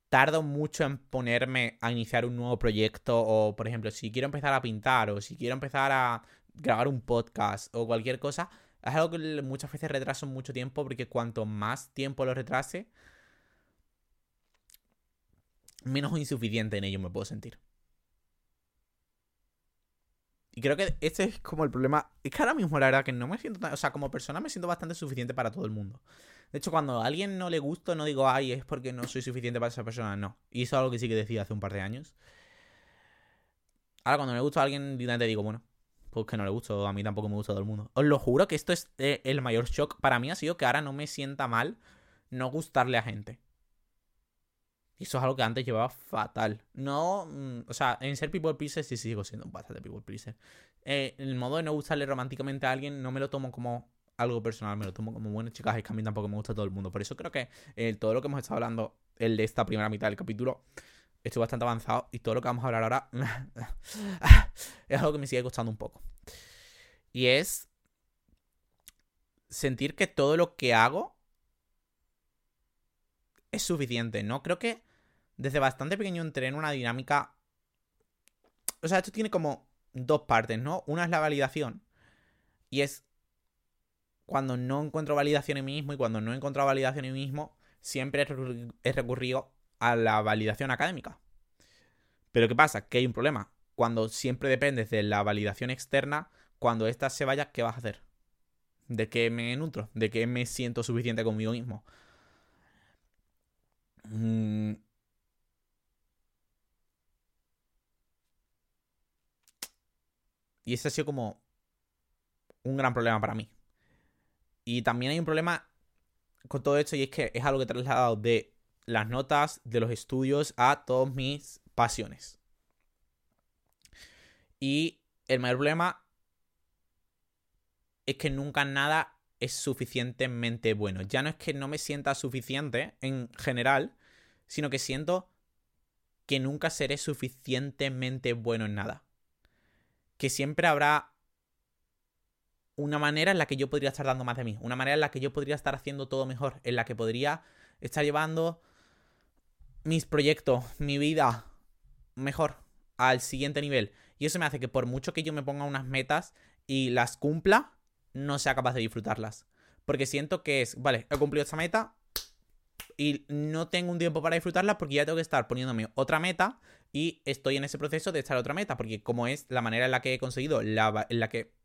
tardo mucho en ponerme a iniciar un nuevo proyecto o, por ejemplo, si quiero empezar a pintar o si quiero empezar a grabar un podcast o cualquier cosa, es algo que muchas veces retraso mucho tiempo porque cuanto más tiempo lo retrase, menos insuficiente en ello me puedo sentir. Y creo que este es como el problema. Es que ahora mismo la verdad que no me siento tan... O sea, como persona me siento bastante suficiente para todo el mundo. De hecho, cuando a alguien no le gusto, no digo, ay, es porque no soy suficiente para esa persona. No. Y eso es algo que sí que decía hace un par de años. Ahora, cuando me gusta a alguien, directamente digo, bueno, pues que no le gusto. A mí tampoco me gusta todo el mundo. Os lo juro que esto es eh, el mayor shock para mí. Ha sido que ahora no me sienta mal no gustarle a gente. Y eso es algo que antes llevaba fatal. No, mm, o sea, en ser people pleaser sí sigo siendo bastante people pleaser. Eh, el modo de no gustarle románticamente a alguien no me lo tomo como algo personal, me lo tomo como bueno, chicas, es que a mí tampoco me gusta todo el mundo. Por eso creo que eh, todo lo que hemos estado hablando, el de esta primera mitad del capítulo, estoy bastante avanzado y todo lo que vamos a hablar ahora es algo que me sigue costando un poco. Y es sentir que todo lo que hago es suficiente, ¿no? Creo que desde bastante pequeño entré en una dinámica. O sea, esto tiene como dos partes, ¿no? Una es la validación. Y es cuando no encuentro validación en mí mismo y cuando no he encontrado validación en mí mismo, siempre he recurrido a la validación académica. Pero ¿qué pasa? Que hay un problema. Cuando siempre dependes de la validación externa, cuando ésta se vaya, ¿qué vas a hacer? ¿De qué me nutro? ¿De qué me siento suficiente conmigo mismo? Mm. Y ese ha sido como un gran problema para mí. Y también hay un problema con todo esto y es que es algo que he trasladado de las notas de los estudios a todas mis pasiones. Y el mayor problema es que nunca nada es suficientemente bueno. Ya no es que no me sienta suficiente en general, sino que siento que nunca seré suficientemente bueno en nada. Que siempre habrá una manera en la que yo podría estar dando más de mí, una manera en la que yo podría estar haciendo todo mejor, en la que podría estar llevando mis proyectos, mi vida mejor, al siguiente nivel. Y eso me hace que por mucho que yo me ponga unas metas y las cumpla, no sea capaz de disfrutarlas. Porque siento que es, vale, he cumplido esta meta y no tengo un tiempo para disfrutarla porque ya tengo que estar poniéndome otra meta y estoy en ese proceso de estar otra meta. Porque como es la manera en la que he conseguido, en la que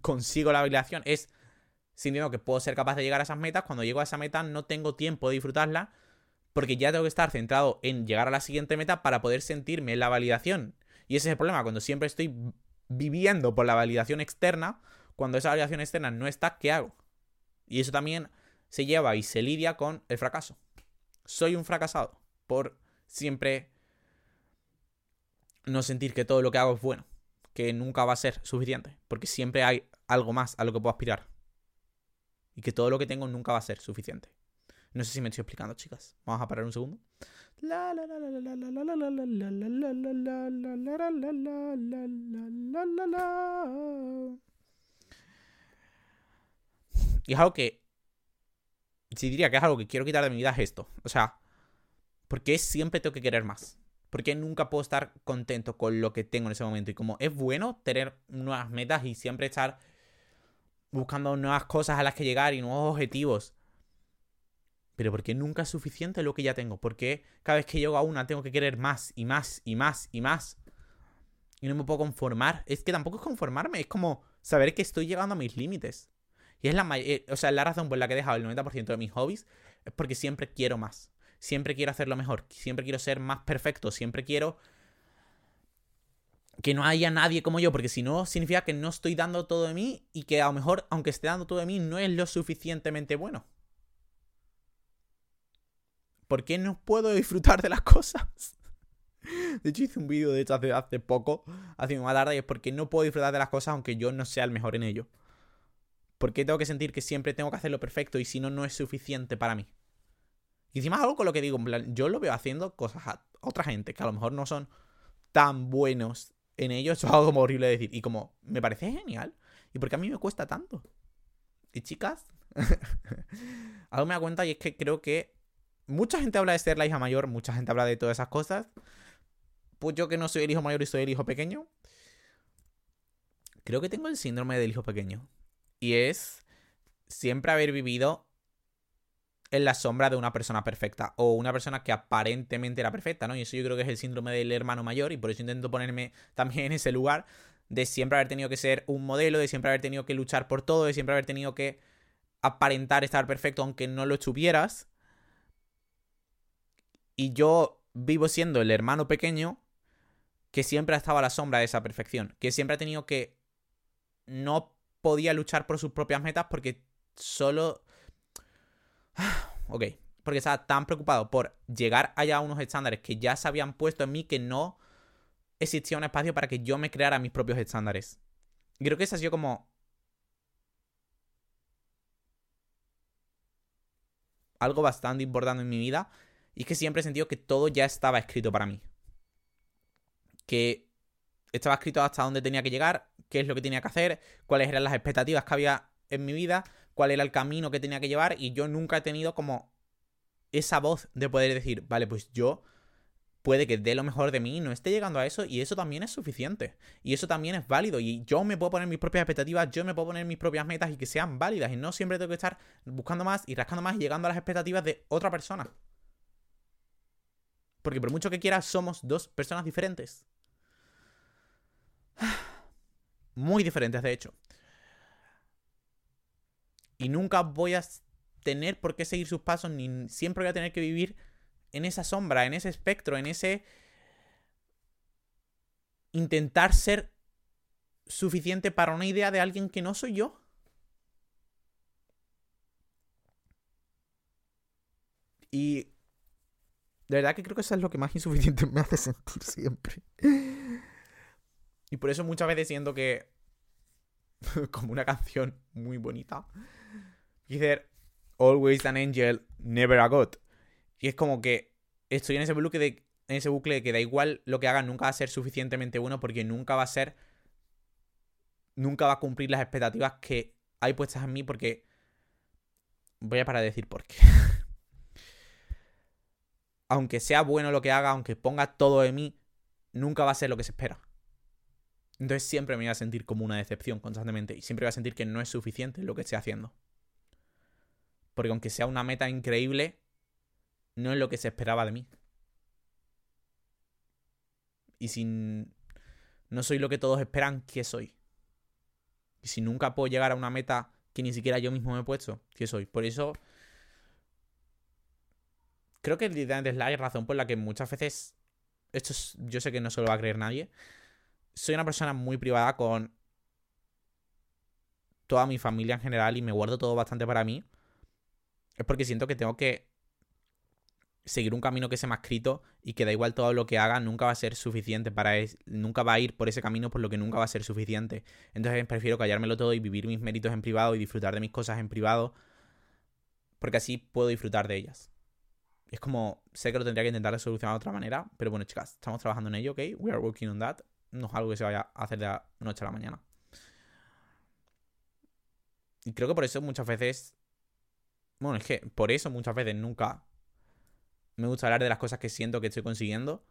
consigo la validación es sintiendo que puedo ser capaz de llegar a esas metas. Cuando llego a esa meta no tengo tiempo de disfrutarla porque ya tengo que estar centrado en llegar a la siguiente meta para poder sentirme la validación. Y ese es el problema, cuando siempre estoy viviendo por la validación externa, cuando esa validación externa no está, ¿qué hago? Y eso también se lleva y se lidia con el fracaso. Soy un fracasado por siempre no sentir que todo lo que hago es bueno que nunca va a ser suficiente, porque siempre hay algo más a lo que puedo aspirar. Y que todo lo que tengo nunca va a ser suficiente. No sé si me estoy explicando, chicas. Vamos a parar un segundo. Y es algo que. Si diría que es algo que quiero quitar de mi vida, es esto. O sea, porque siempre tengo que querer más. Porque nunca puedo estar contento con lo que tengo en ese momento. Y como es bueno tener nuevas metas y siempre estar buscando nuevas cosas a las que llegar y nuevos objetivos. Pero porque nunca es suficiente lo que ya tengo. Porque cada vez que llego a una tengo que querer más y más y más y más. Y no me puedo conformar. Es que tampoco es conformarme, es como saber que estoy llegando a mis límites. Y es la, eh, o sea, la razón por la que he dejado el 90% de mis hobbies es porque siempre quiero más siempre quiero hacerlo mejor, siempre quiero ser más perfecto, siempre quiero que no haya nadie como yo, porque si no, significa que no estoy dando todo de mí y que a lo mejor, aunque esté dando todo de mí, no es lo suficientemente bueno. ¿Por qué no puedo disfrutar de las cosas? De hecho, hice un vídeo de hecho hace, poco, hace una tarde, y es porque no puedo disfrutar de las cosas aunque yo no sea el mejor en ello. ¿Por qué tengo que sentir que siempre tengo que hacerlo perfecto y si no, no es suficiente para mí? Y encima algo con lo que digo, en plan, yo lo veo haciendo cosas a otra gente que a lo mejor no son tan buenos en ello. Eso es algo como horrible de decir. Y como, me parece genial. ¿Y porque a mí me cuesta tanto? Y chicas, algo me da cuenta y es que creo que mucha gente habla de ser la hija mayor, mucha gente habla de todas esas cosas. Pues yo que no soy el hijo mayor y soy el hijo pequeño, creo que tengo el síndrome del hijo pequeño. Y es siempre haber vivido en la sombra de una persona perfecta o una persona que aparentemente era perfecta, ¿no? Y eso yo creo que es el síndrome del hermano mayor y por eso intento ponerme también en ese lugar de siempre haber tenido que ser un modelo, de siempre haber tenido que luchar por todo, de siempre haber tenido que aparentar estar perfecto aunque no lo estuvieras. Y yo vivo siendo el hermano pequeño que siempre ha estado a la sombra de esa perfección, que siempre ha tenido que no podía luchar por sus propias metas porque solo ok, porque estaba tan preocupado por llegar allá a unos estándares que ya se habían puesto en mí que no existía un espacio para que yo me creara mis propios estándares. Y creo que eso ha sido como... Algo bastante importante en mi vida. Y es que siempre he sentido que todo ya estaba escrito para mí. Que estaba escrito hasta dónde tenía que llegar, qué es lo que tenía que hacer, cuáles eran las expectativas que había en mi vida, cuál era el camino que tenía que llevar y yo nunca he tenido como esa voz de poder decir, vale, pues yo puede que dé lo mejor de mí no esté llegando a eso y eso también es suficiente. Y eso también es válido y yo me puedo poner mis propias expectativas, yo me puedo poner mis propias metas y que sean válidas y no siempre tengo que estar buscando más y rascando más y llegando a las expectativas de otra persona. Porque por mucho que quieras, somos dos personas diferentes. Muy diferentes, de hecho. Y nunca voy a tener por qué seguir sus pasos, ni siempre voy a tener que vivir en esa sombra, en ese espectro, en ese intentar ser suficiente para una idea de alguien que no soy yo. Y de verdad que creo que eso es lo que más insuficiente me hace sentir siempre. Y por eso muchas veces siento que. como una canción muy bonita. Dice. Always an angel, never a god. Y es como que estoy en ese bucle de. En ese bucle de que da igual lo que haga, nunca va a ser suficientemente bueno. Porque nunca va a ser. Nunca va a cumplir las expectativas que hay puestas en mí. Porque. Voy a parar de decir por qué. aunque sea bueno lo que haga, aunque ponga todo de mí, nunca va a ser lo que se espera. Entonces siempre me voy a sentir como una decepción constantemente y siempre voy a sentir que no es suficiente lo que estoy haciendo. Porque aunque sea una meta increíble, no es lo que se esperaba de mí. Y si no soy lo que todos esperan, ¿qué soy? Y si nunca puedo llegar a una meta que ni siquiera yo mismo me he puesto, ¿qué soy? Por eso creo que literalmente es la razón por la que muchas veces. Esto yo sé que no se lo va a creer nadie. Soy una persona muy privada con toda mi familia en general y me guardo todo bastante para mí. Es porque siento que tengo que seguir un camino que se me ha escrito y que da igual todo lo que haga, nunca va a ser suficiente para nunca va a ir por ese camino por lo que nunca va a ser suficiente. Entonces prefiero callármelo todo y vivir mis méritos en privado y disfrutar de mis cosas en privado porque así puedo disfrutar de ellas. Es como, sé que lo tendría que intentar solucionar de otra manera, pero bueno, chicas, estamos trabajando en ello, ¿ok? We are working on that. No es algo que se vaya a hacer de la noche a la mañana. Y creo que por eso muchas veces. Bueno, es que por eso muchas veces nunca me gusta hablar de las cosas que siento que estoy consiguiendo.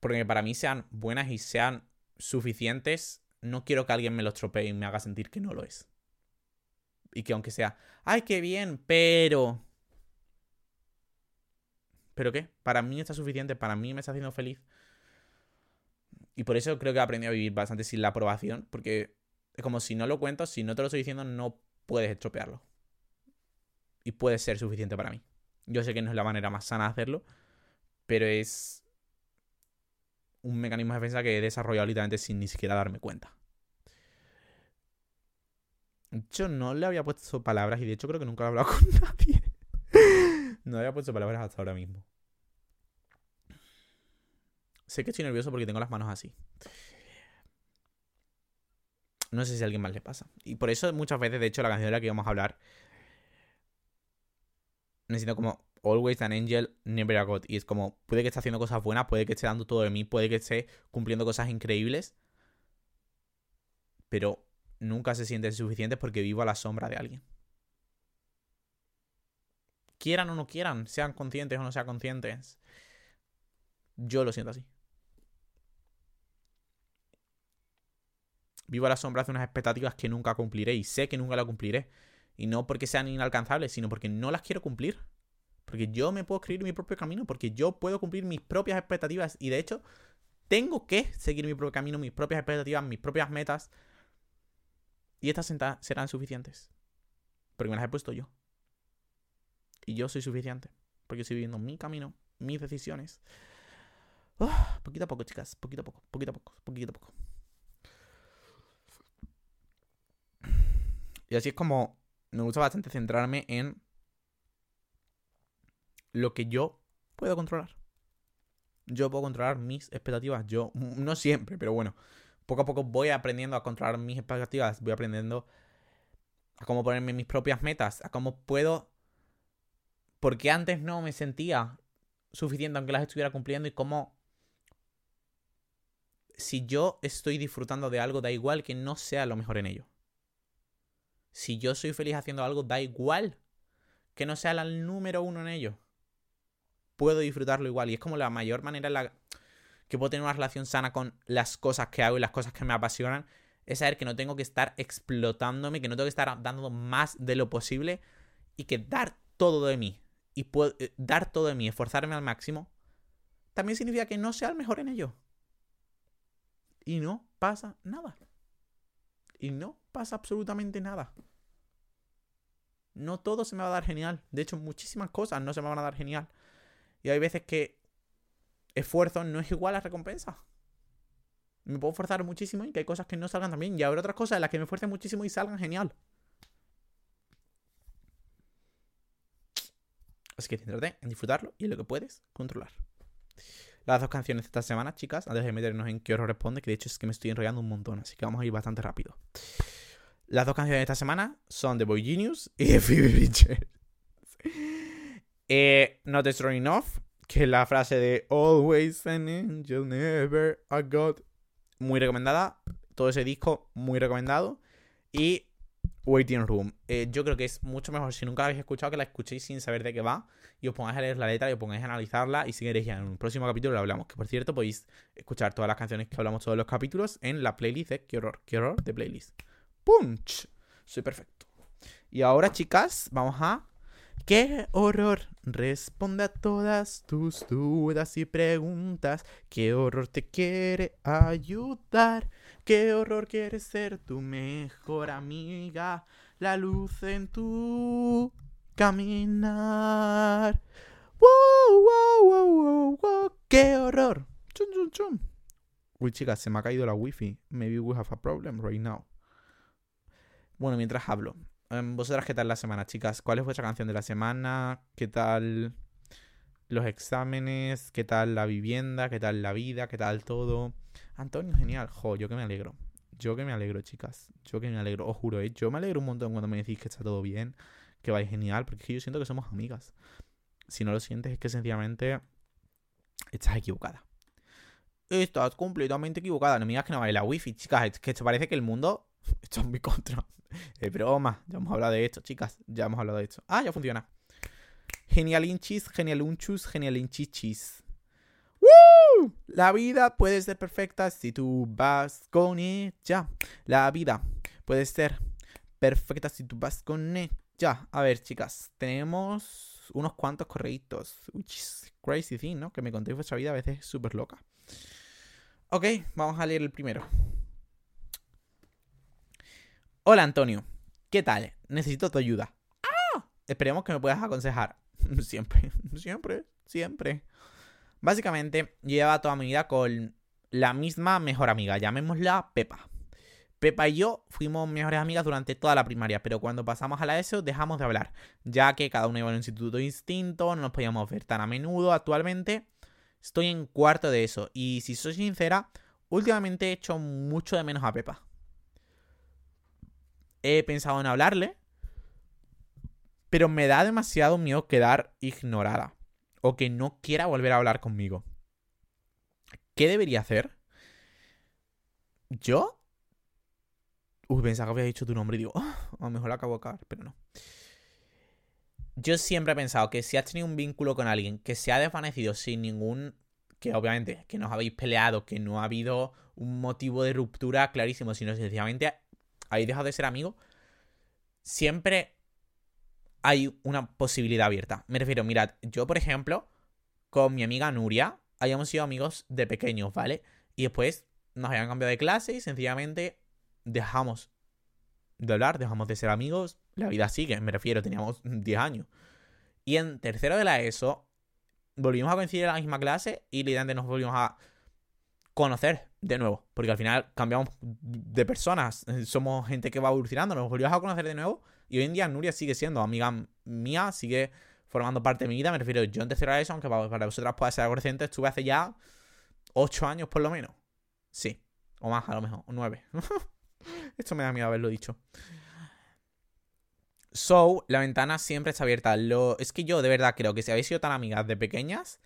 Porque para mí sean buenas y sean suficientes, no quiero que alguien me los tropee y me haga sentir que no lo es. Y que aunque sea, ay, qué bien, pero ¿Pero qué? Para mí está suficiente, para mí me está haciendo feliz. Y por eso creo que he aprendido a vivir bastante sin la aprobación, porque es como si no lo cuento, si no te lo estoy diciendo, no puedes estropearlo. Puede ser suficiente para mí. Yo sé que no es la manera más sana de hacerlo, pero es un mecanismo de defensa que he desarrollado literalmente sin ni siquiera darme cuenta. Yo no le había puesto palabras y de hecho creo que nunca he hablado con nadie. no había puesto palabras hasta ahora mismo. Sé que estoy nervioso porque tengo las manos así. No sé si a alguien más le pasa. Y por eso muchas veces, de hecho, la canción de la que vamos a hablar necesito como Always an Angel, Never a God. Y es como, puede que esté haciendo cosas buenas, puede que esté dando todo de mí, puede que esté cumpliendo cosas increíbles. Pero nunca se sienten suficientes porque vivo a la sombra de alguien. Quieran o no quieran, sean conscientes o no sean conscientes. Yo lo siento así. Vivo a la sombra de unas expectativas que nunca cumpliré y sé que nunca las cumpliré. Y no porque sean inalcanzables, sino porque no las quiero cumplir. Porque yo me puedo escribir mi propio camino, porque yo puedo cumplir mis propias expectativas y de hecho tengo que seguir mi propio camino, mis propias expectativas, mis propias metas. Y estas serán suficientes. Porque me las he puesto yo. Y yo soy suficiente. Porque estoy viviendo mi camino, mis decisiones. poquito a poco, chicas. Poquito a poco, poquito a poco, poquito a poco. Y así es como me gusta bastante centrarme en lo que yo puedo controlar. Yo puedo controlar mis expectativas. Yo, no siempre, pero bueno, poco a poco voy aprendiendo a controlar mis expectativas. Voy aprendiendo a cómo ponerme mis propias metas, a cómo puedo... Porque antes no me sentía suficiente aunque las estuviera cumpliendo y cómo... Si yo estoy disfrutando de algo, da igual que no sea lo mejor en ello. Si yo soy feliz haciendo algo, da igual que no sea el número uno en ello. Puedo disfrutarlo igual. Y es como la mayor manera en la que puedo tener una relación sana con las cosas que hago y las cosas que me apasionan. Es saber que no tengo que estar explotándome, que no tengo que estar dando más de lo posible y que dar todo de mí. Y puedo, eh, dar todo de mí, esforzarme al máximo, también significa que no sea el mejor en ello. Y no pasa nada. Y no pasa absolutamente nada. No todo se me va a dar genial. De hecho, muchísimas cosas no se me van a dar genial. Y hay veces que esfuerzo no es igual a recompensa. Me puedo forzar muchísimo y que hay cosas que no salgan tan bien. Y habrá otras cosas en las que me esfuerce muchísimo y salgan genial. Así que céntrate en disfrutarlo y en lo que puedes controlar. Las dos canciones de esta semana, chicas, antes de meternos en qué horror responde, que de hecho es que me estoy enrollando un montón, así que vamos a ir bastante rápido. Las dos canciones de esta semana son de Boy Genius y de Phoebe Bridgers. eh, Not Strong Enough, que es la frase de Always an angel, never a god. Muy recomendada. Todo ese disco, muy recomendado. Y Waiting Room. Eh, yo creo que es mucho mejor si nunca la habéis escuchado que la escuchéis sin saber de qué va y os pongáis a leer la letra y os pongáis a analizarla y si queréis ya en un próximo capítulo lo hablamos. Que por cierto podéis escuchar todas las canciones que hablamos todos los capítulos en la playlist de Qué horror, qué horror de playlist. ¡Punch! Soy perfecto. Y ahora chicas, vamos a... ¡Qué horror! Responde a todas tus dudas y preguntas. ¿Qué horror te quiere ayudar? Qué horror quiere ser tu mejor amiga, la luz en tu caminar. ¡Wow, wow, wow, wow, wow! ¡Qué horror! ¡Chum, chum, chum! Uy, chicas, se me ha caído la wifi. Maybe we have a problem right now. Bueno, mientras hablo. Em, ¿Vosotras qué tal la semana, chicas? ¿Cuál es vuestra canción de la semana? ¿Qué tal los exámenes? ¿Qué tal la vivienda? ¿Qué tal la vida? ¿Qué tal todo? Antonio, genial. Jo, yo que me alegro. Yo que me alegro, chicas. Yo que me alegro. Os juro, ¿eh? Yo me alegro un montón cuando me decís que está todo bien, que vais genial, porque es que yo siento que somos amigas. Si no lo sientes, es que sencillamente estás equivocada. Estás completamente equivocada. No me digas que no vale la wifi, chicas. Es que te parece que el mundo está en mi contra. Es broma. Ya hemos hablado de esto, chicas. Ya hemos hablado de esto. Ah, ya funciona. Genialinchis, genialunchus, genialinchichis. ¡Woo! La vida puede ser perfecta si tú vas con ella. La vida puede ser perfecta si tú vas con ella. A ver, chicas, tenemos unos cuantos correitos. Which is crazy thing, ¿no? Que me contéis vuestra vida a veces es súper loca. Ok, vamos a leer el primero. Hola Antonio, ¿qué tal? Necesito tu ayuda. ¡Ah! Esperemos que me puedas aconsejar. Siempre, siempre, siempre. Básicamente, lleva toda mi vida con la misma mejor amiga, llamémosla Pepa. Pepa y yo fuimos mejores amigas durante toda la primaria, pero cuando pasamos a la ESO dejamos de hablar, ya que cada uno iba a un instituto distinto, no nos podíamos ver tan a menudo actualmente. Estoy en cuarto de eso, y si soy sincera, últimamente he hecho mucho de menos a Pepa. He pensado en hablarle, pero me da demasiado miedo quedar ignorada o que no quiera volver a hablar conmigo. ¿Qué debería hacer? ¿Yo? Uy, pensaba que había dicho tu nombre y digo, "Ah, a lo mejor la acabo de cagar, pero no. Yo siempre he pensado que si has tenido un vínculo con alguien que se ha desvanecido sin ningún. que obviamente, que no habéis peleado, que no ha habido un motivo de ruptura clarísimo, sino sencillamente habéis dejado de ser amigos, siempre hay una posibilidad abierta. Me refiero, mirad, yo por ejemplo, con mi amiga Nuria, habíamos sido amigos de pequeños, ¿vale? Y después nos habían cambiado de clase y sencillamente dejamos de hablar, dejamos de ser amigos, la vida sigue, me refiero, teníamos 10 años. Y en tercero de la ESO, volvimos a coincidir en la misma clase y literalmente nos volvimos a conocer de nuevo, porque al final cambiamos de personas, somos gente que va evolucionando, nos volvimos a conocer de nuevo y hoy en día Nuria sigue siendo amiga mía, sigue formando parte de mi vida, me refiero, yo tercero de eso, aunque para vosotras pueda ser algo reciente, estuve hace ya 8 años por lo menos. Sí, o más a lo mejor, o 9. Esto me da miedo haberlo dicho. So, la ventana siempre está abierta. Lo... Es que yo de verdad creo que si habéis sido tan amigas de pequeñas,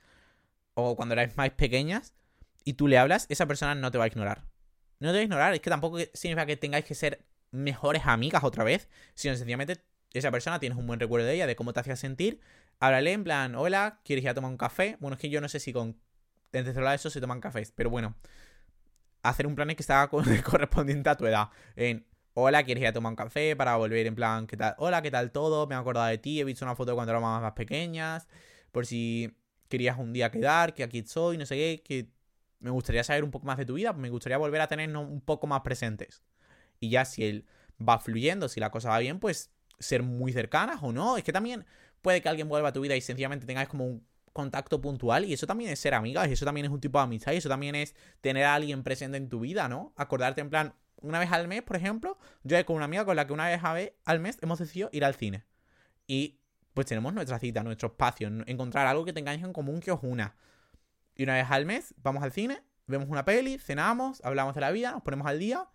o cuando erais más pequeñas, y tú le hablas, esa persona no te va a ignorar. No te va a ignorar, es que tampoco significa que tengáis que ser mejores amigas otra vez, sino sencillamente esa persona tienes un buen recuerdo de ella, de cómo te hacía sentir. Háblale en plan, hola, ¿quieres ir a tomar un café? Bueno, es que yo no sé si con. Entre de eso se toman cafés, pero bueno. Hacer un plan que estaba correspondiente a tu edad. En, hola, ¿quieres ir a tomar un café? Para volver en plan, ¿qué tal? Hola, ¿qué tal todo? Me he acordado de ti, he visto una foto cuando éramos más pequeñas. Por si querías un día quedar, que aquí estoy, no sé qué, que me gustaría saber un poco más de tu vida, me gustaría volver a tenernos un poco más presentes. Y ya si él va fluyendo, si la cosa va bien, pues ser muy cercanas o no. Es que también puede que alguien vuelva a tu vida y sencillamente tengáis como un contacto puntual y eso también es ser amigas y eso también es un tipo de amistad y eso también es tener a alguien presente en tu vida, ¿no? Acordarte en plan, una vez al mes, por ejemplo, yo con una amiga con la que una vez al mes hemos decidido ir al cine. Y pues tenemos nuestra cita, nuestro espacio, encontrar algo que tengáis en común que os una. Y una vez al mes vamos al cine, vemos una peli, cenamos, hablamos de la vida, nos ponemos al día.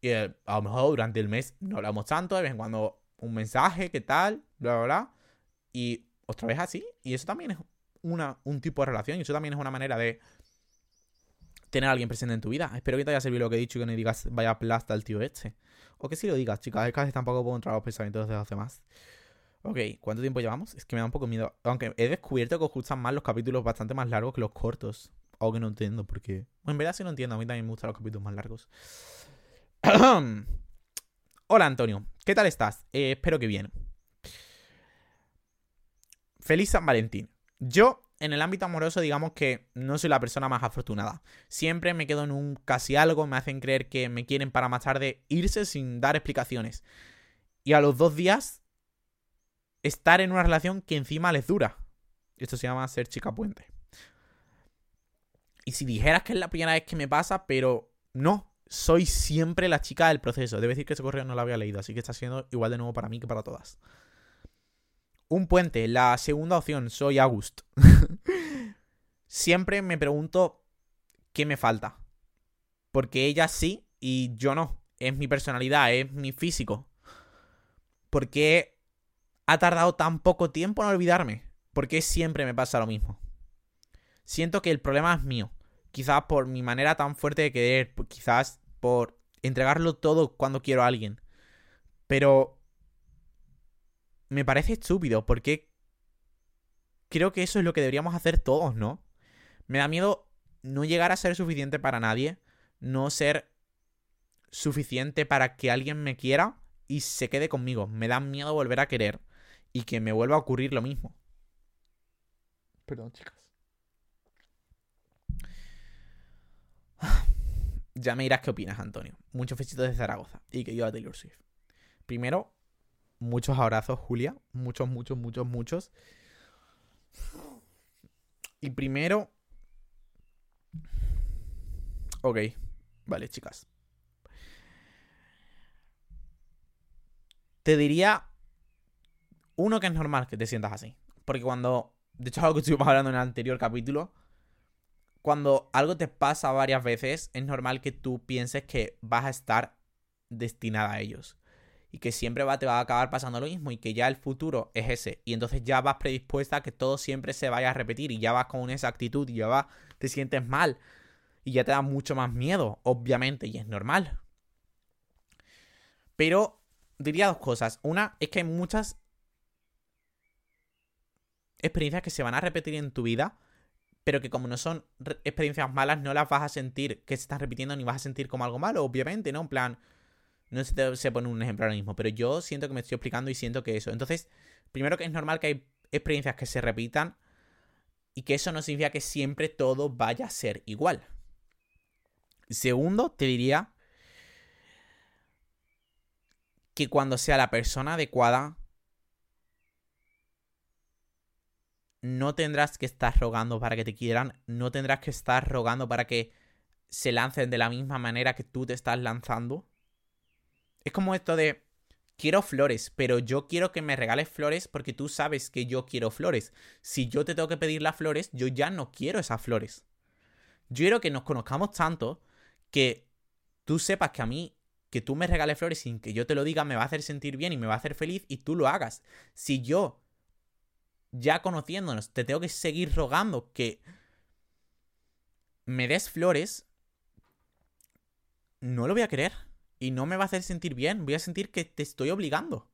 Y eh, a lo mejor durante el mes no hablamos tanto, de vez en cuando un mensaje, qué tal, bla, bla, bla. Y otra vez así. Y eso también es una, un tipo de relación. Y eso también es una manera de tener a alguien presente en tu vida. Espero que te haya servido lo que he dicho y que no digas vaya plasta al tío este. O que si lo digas, chicas, es que tampoco puedo entrar a los pensamientos de los demás. Ok, ¿cuánto tiempo llevamos? Es que me da un poco miedo. Aunque he descubierto que os gustan más los capítulos bastante más largos que los cortos. O que no entiendo por qué. Bueno, en verdad sí no entiendo. A mí también me gustan los capítulos más largos. Hola Antonio, ¿qué tal estás? Eh, espero que bien. Feliz San Valentín. Yo, en el ámbito amoroso, digamos que no soy la persona más afortunada. Siempre me quedo en un casi algo, me hacen creer que me quieren para más tarde irse sin dar explicaciones. Y a los dos días estar en una relación que encima les dura. Esto se llama ser chica puente. Y si dijeras que es la primera vez que me pasa, pero no, soy siempre la chica del proceso. Debe decir que ese correo no lo había leído, así que está siendo igual de nuevo para mí que para todas. Un puente, la segunda opción, soy August. siempre me pregunto qué me falta. Porque ella sí y yo no. Es mi personalidad, es mi físico. Porque ha tardado tan poco tiempo en olvidarme? Porque siempre me pasa lo mismo. Siento que el problema es mío. Quizás por mi manera tan fuerte de querer, quizás por entregarlo todo cuando quiero a alguien. Pero me parece estúpido porque creo que eso es lo que deberíamos hacer todos, ¿no? Me da miedo no llegar a ser suficiente para nadie, no ser suficiente para que alguien me quiera y se quede conmigo. Me da miedo volver a querer y que me vuelva a ocurrir lo mismo. Perdón, chicas. Ya me dirás qué opinas, Antonio. Muchos besitos de Zaragoza y que yo a Taylor Swift. Primero, muchos abrazos, Julia. Muchos, muchos, muchos, muchos. Y primero... Ok, vale, chicas. Te diría uno, que es normal que te sientas así. Porque cuando. De hecho, algo que estuvimos hablando en el anterior capítulo. Cuando algo te pasa varias veces, es normal que tú pienses que vas a estar destinada a ellos. Y que siempre va, te va a acabar pasando lo mismo. Y que ya el futuro es ese. Y entonces ya vas predispuesta a que todo siempre se vaya a repetir. Y ya vas con esa actitud. Y ya vas, te sientes mal. Y ya te da mucho más miedo, obviamente. Y es normal. Pero diría dos cosas. Una es que hay muchas experiencias que se van a repetir en tu vida, pero que como no son experiencias malas, no las vas a sentir que se están repitiendo ni vas a sentir como algo malo, obviamente, ¿no? En plan, no se, te, se pone un ejemplo ahora mismo, pero yo siento que me estoy explicando y siento que eso. Entonces, primero que es normal que hay experiencias que se repitan y que eso no significa que siempre todo vaya a ser igual. Segundo, te diría que cuando sea la persona adecuada, no tendrás que estar rogando para que te quieran, no tendrás que estar rogando para que se lancen de la misma manera que tú te estás lanzando. Es como esto de, quiero flores, pero yo quiero que me regales flores porque tú sabes que yo quiero flores. Si yo te tengo que pedir las flores, yo ya no quiero esas flores. Yo quiero que nos conozcamos tanto que tú sepas que a mí, que tú me regales flores sin que yo te lo diga, me va a hacer sentir bien y me va a hacer feliz y tú lo hagas. Si yo ya conociéndonos, te tengo que seguir rogando que me des flores, no lo voy a querer. Y no me va a hacer sentir bien. Voy a sentir que te estoy obligando.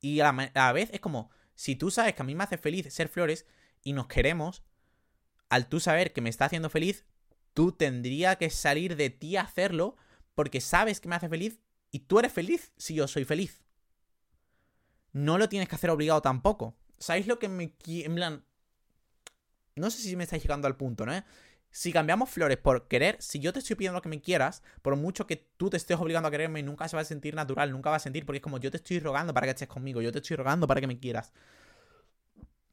Y a la, vez es como, si tú sabes que a mí me hace feliz ser flores y nos queremos, al tú saber que me está haciendo feliz, tú tendría que salir de ti a hacerlo porque sabes que me hace feliz y tú eres feliz si yo soy feliz no lo tienes que hacer obligado tampoco. ¿Sabéis lo que me... En plan... No sé si me estáis llegando al punto, ¿no? Si cambiamos flores por querer, si yo te estoy pidiendo que me quieras, por mucho que tú te estés obligando a quererme, nunca se va a sentir natural, nunca va a sentir, porque es como yo te estoy rogando para que estés conmigo, yo te estoy rogando para que me quieras.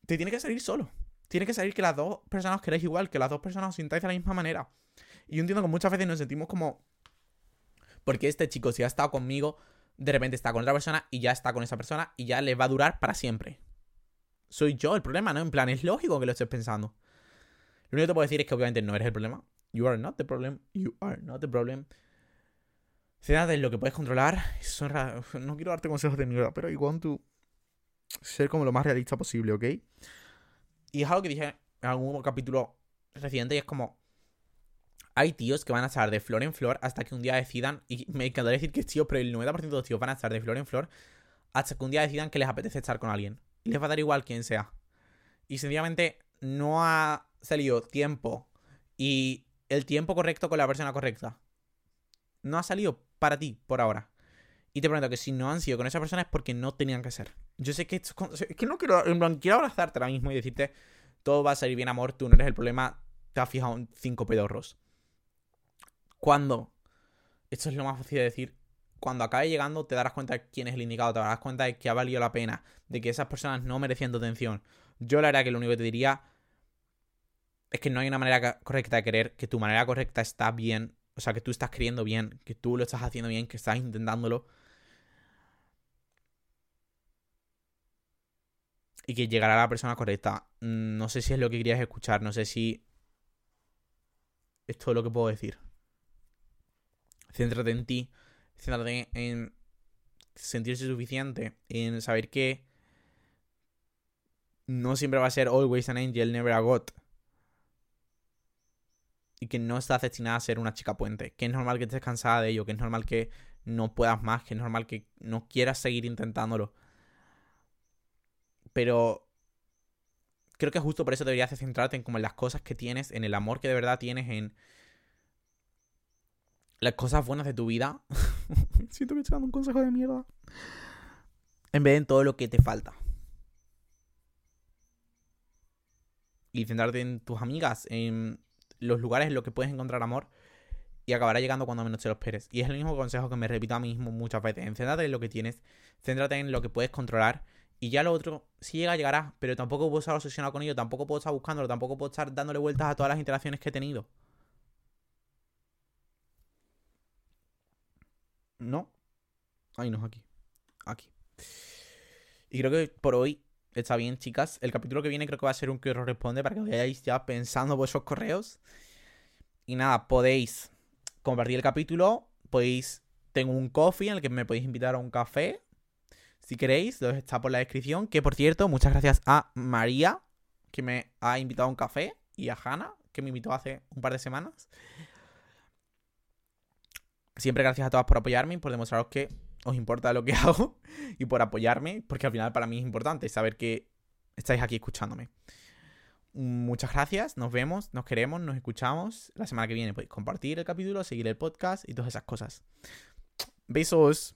Te tiene que salir solo. Tiene que salir que las dos personas os queréis igual, que las dos personas os sintáis de la misma manera. Y yo entiendo que muchas veces nos sentimos como. Porque este chico, si ha estado conmigo, de repente está con otra persona y ya está con esa persona y ya le va a durar para siempre. Soy yo el problema, ¿no? En plan, es lógico que lo estés pensando. Lo único que te puedo decir es que obviamente no eres el problema. You are not the problem. You are not the problem. Céntrate en lo que puedes controlar. No quiero darte consejos de mierda, pero I want to ser como lo más realista posible, ¿ok? Y es algo que dije en algún capítulo reciente y es como... Hay tíos que van a estar de flor en flor hasta que un día decidan, y me encantaría decir que tíos, pero el 90% de los tíos van a estar de flor en flor hasta que un día decidan que les apetece estar con alguien. Y les va a dar igual quién sea. Y sencillamente no ha salido tiempo y el tiempo correcto con la persona correcta. No ha salido para ti por ahora. Y te prometo que si no han sido con esa persona es porque no tenían que ser. Yo sé que es que no quiero, quiero abrazarte ahora mismo y decirte, todo va a salir bien, amor, tú no eres el problema, te has fijado en cinco pedorros. Cuando, esto es lo más fácil de decir, cuando acabe llegando te darás cuenta de quién es el indicado, te darás cuenta de que ha valido la pena, de que esas personas no merecían tu atención. Yo la verdad que lo único que te diría es que no hay una manera correcta de querer, que tu manera correcta está bien, o sea, que tú estás queriendo bien, que tú lo estás haciendo bien, que estás intentándolo. Y que llegará la persona correcta. No sé si es lo que querías escuchar, no sé si es todo lo que puedo decir. Céntrate en ti, céntrate en sentirse suficiente, en saber que no siempre va a ser always an angel, never a god y que no estás destinada a ser una chica puente. Que es normal que estés cansada de ello, que es normal que no puedas más, que es normal que no quieras seguir intentándolo. Pero creo que justo por eso deberías centrarte en como en las cosas que tienes, en el amor que de verdad tienes, en las cosas buenas de tu vida. Siento que estoy dando un consejo de mierda. En vez de en todo lo que te falta. Y centrarte en tus amigas, en los lugares en los que puedes encontrar amor y acabará llegando cuando menos te lo esperes. Y es el mismo consejo que me repito a mí mismo muchas veces. Céntrate en lo que tienes, céntrate en lo que puedes controlar y ya lo otro, si llega, llegará, pero tampoco puedo estar obsesionado con ello, tampoco puedo estar buscándolo, tampoco puedo estar dándole vueltas a todas las interacciones que he tenido. No. Ay, no, aquí. Aquí. Y creo que por hoy Está bien, chicas. El capítulo que viene creo que va a ser un que os responde para que vayáis ya pensando vuestros correos. Y nada, podéis compartir el capítulo. Podéis. Tengo un coffee en el que me podéis invitar a un café. Si queréis, está por la descripción. Que por cierto, muchas gracias a María, que me ha invitado a un café. Y a Hanna, que me invitó hace un par de semanas. Siempre gracias a todas por apoyarme y por demostraros que os importa lo que hago y por apoyarme, porque al final para mí es importante saber que estáis aquí escuchándome. Muchas gracias, nos vemos, nos queremos, nos escuchamos. La semana que viene podéis compartir el capítulo, seguir el podcast y todas esas cosas. Besos.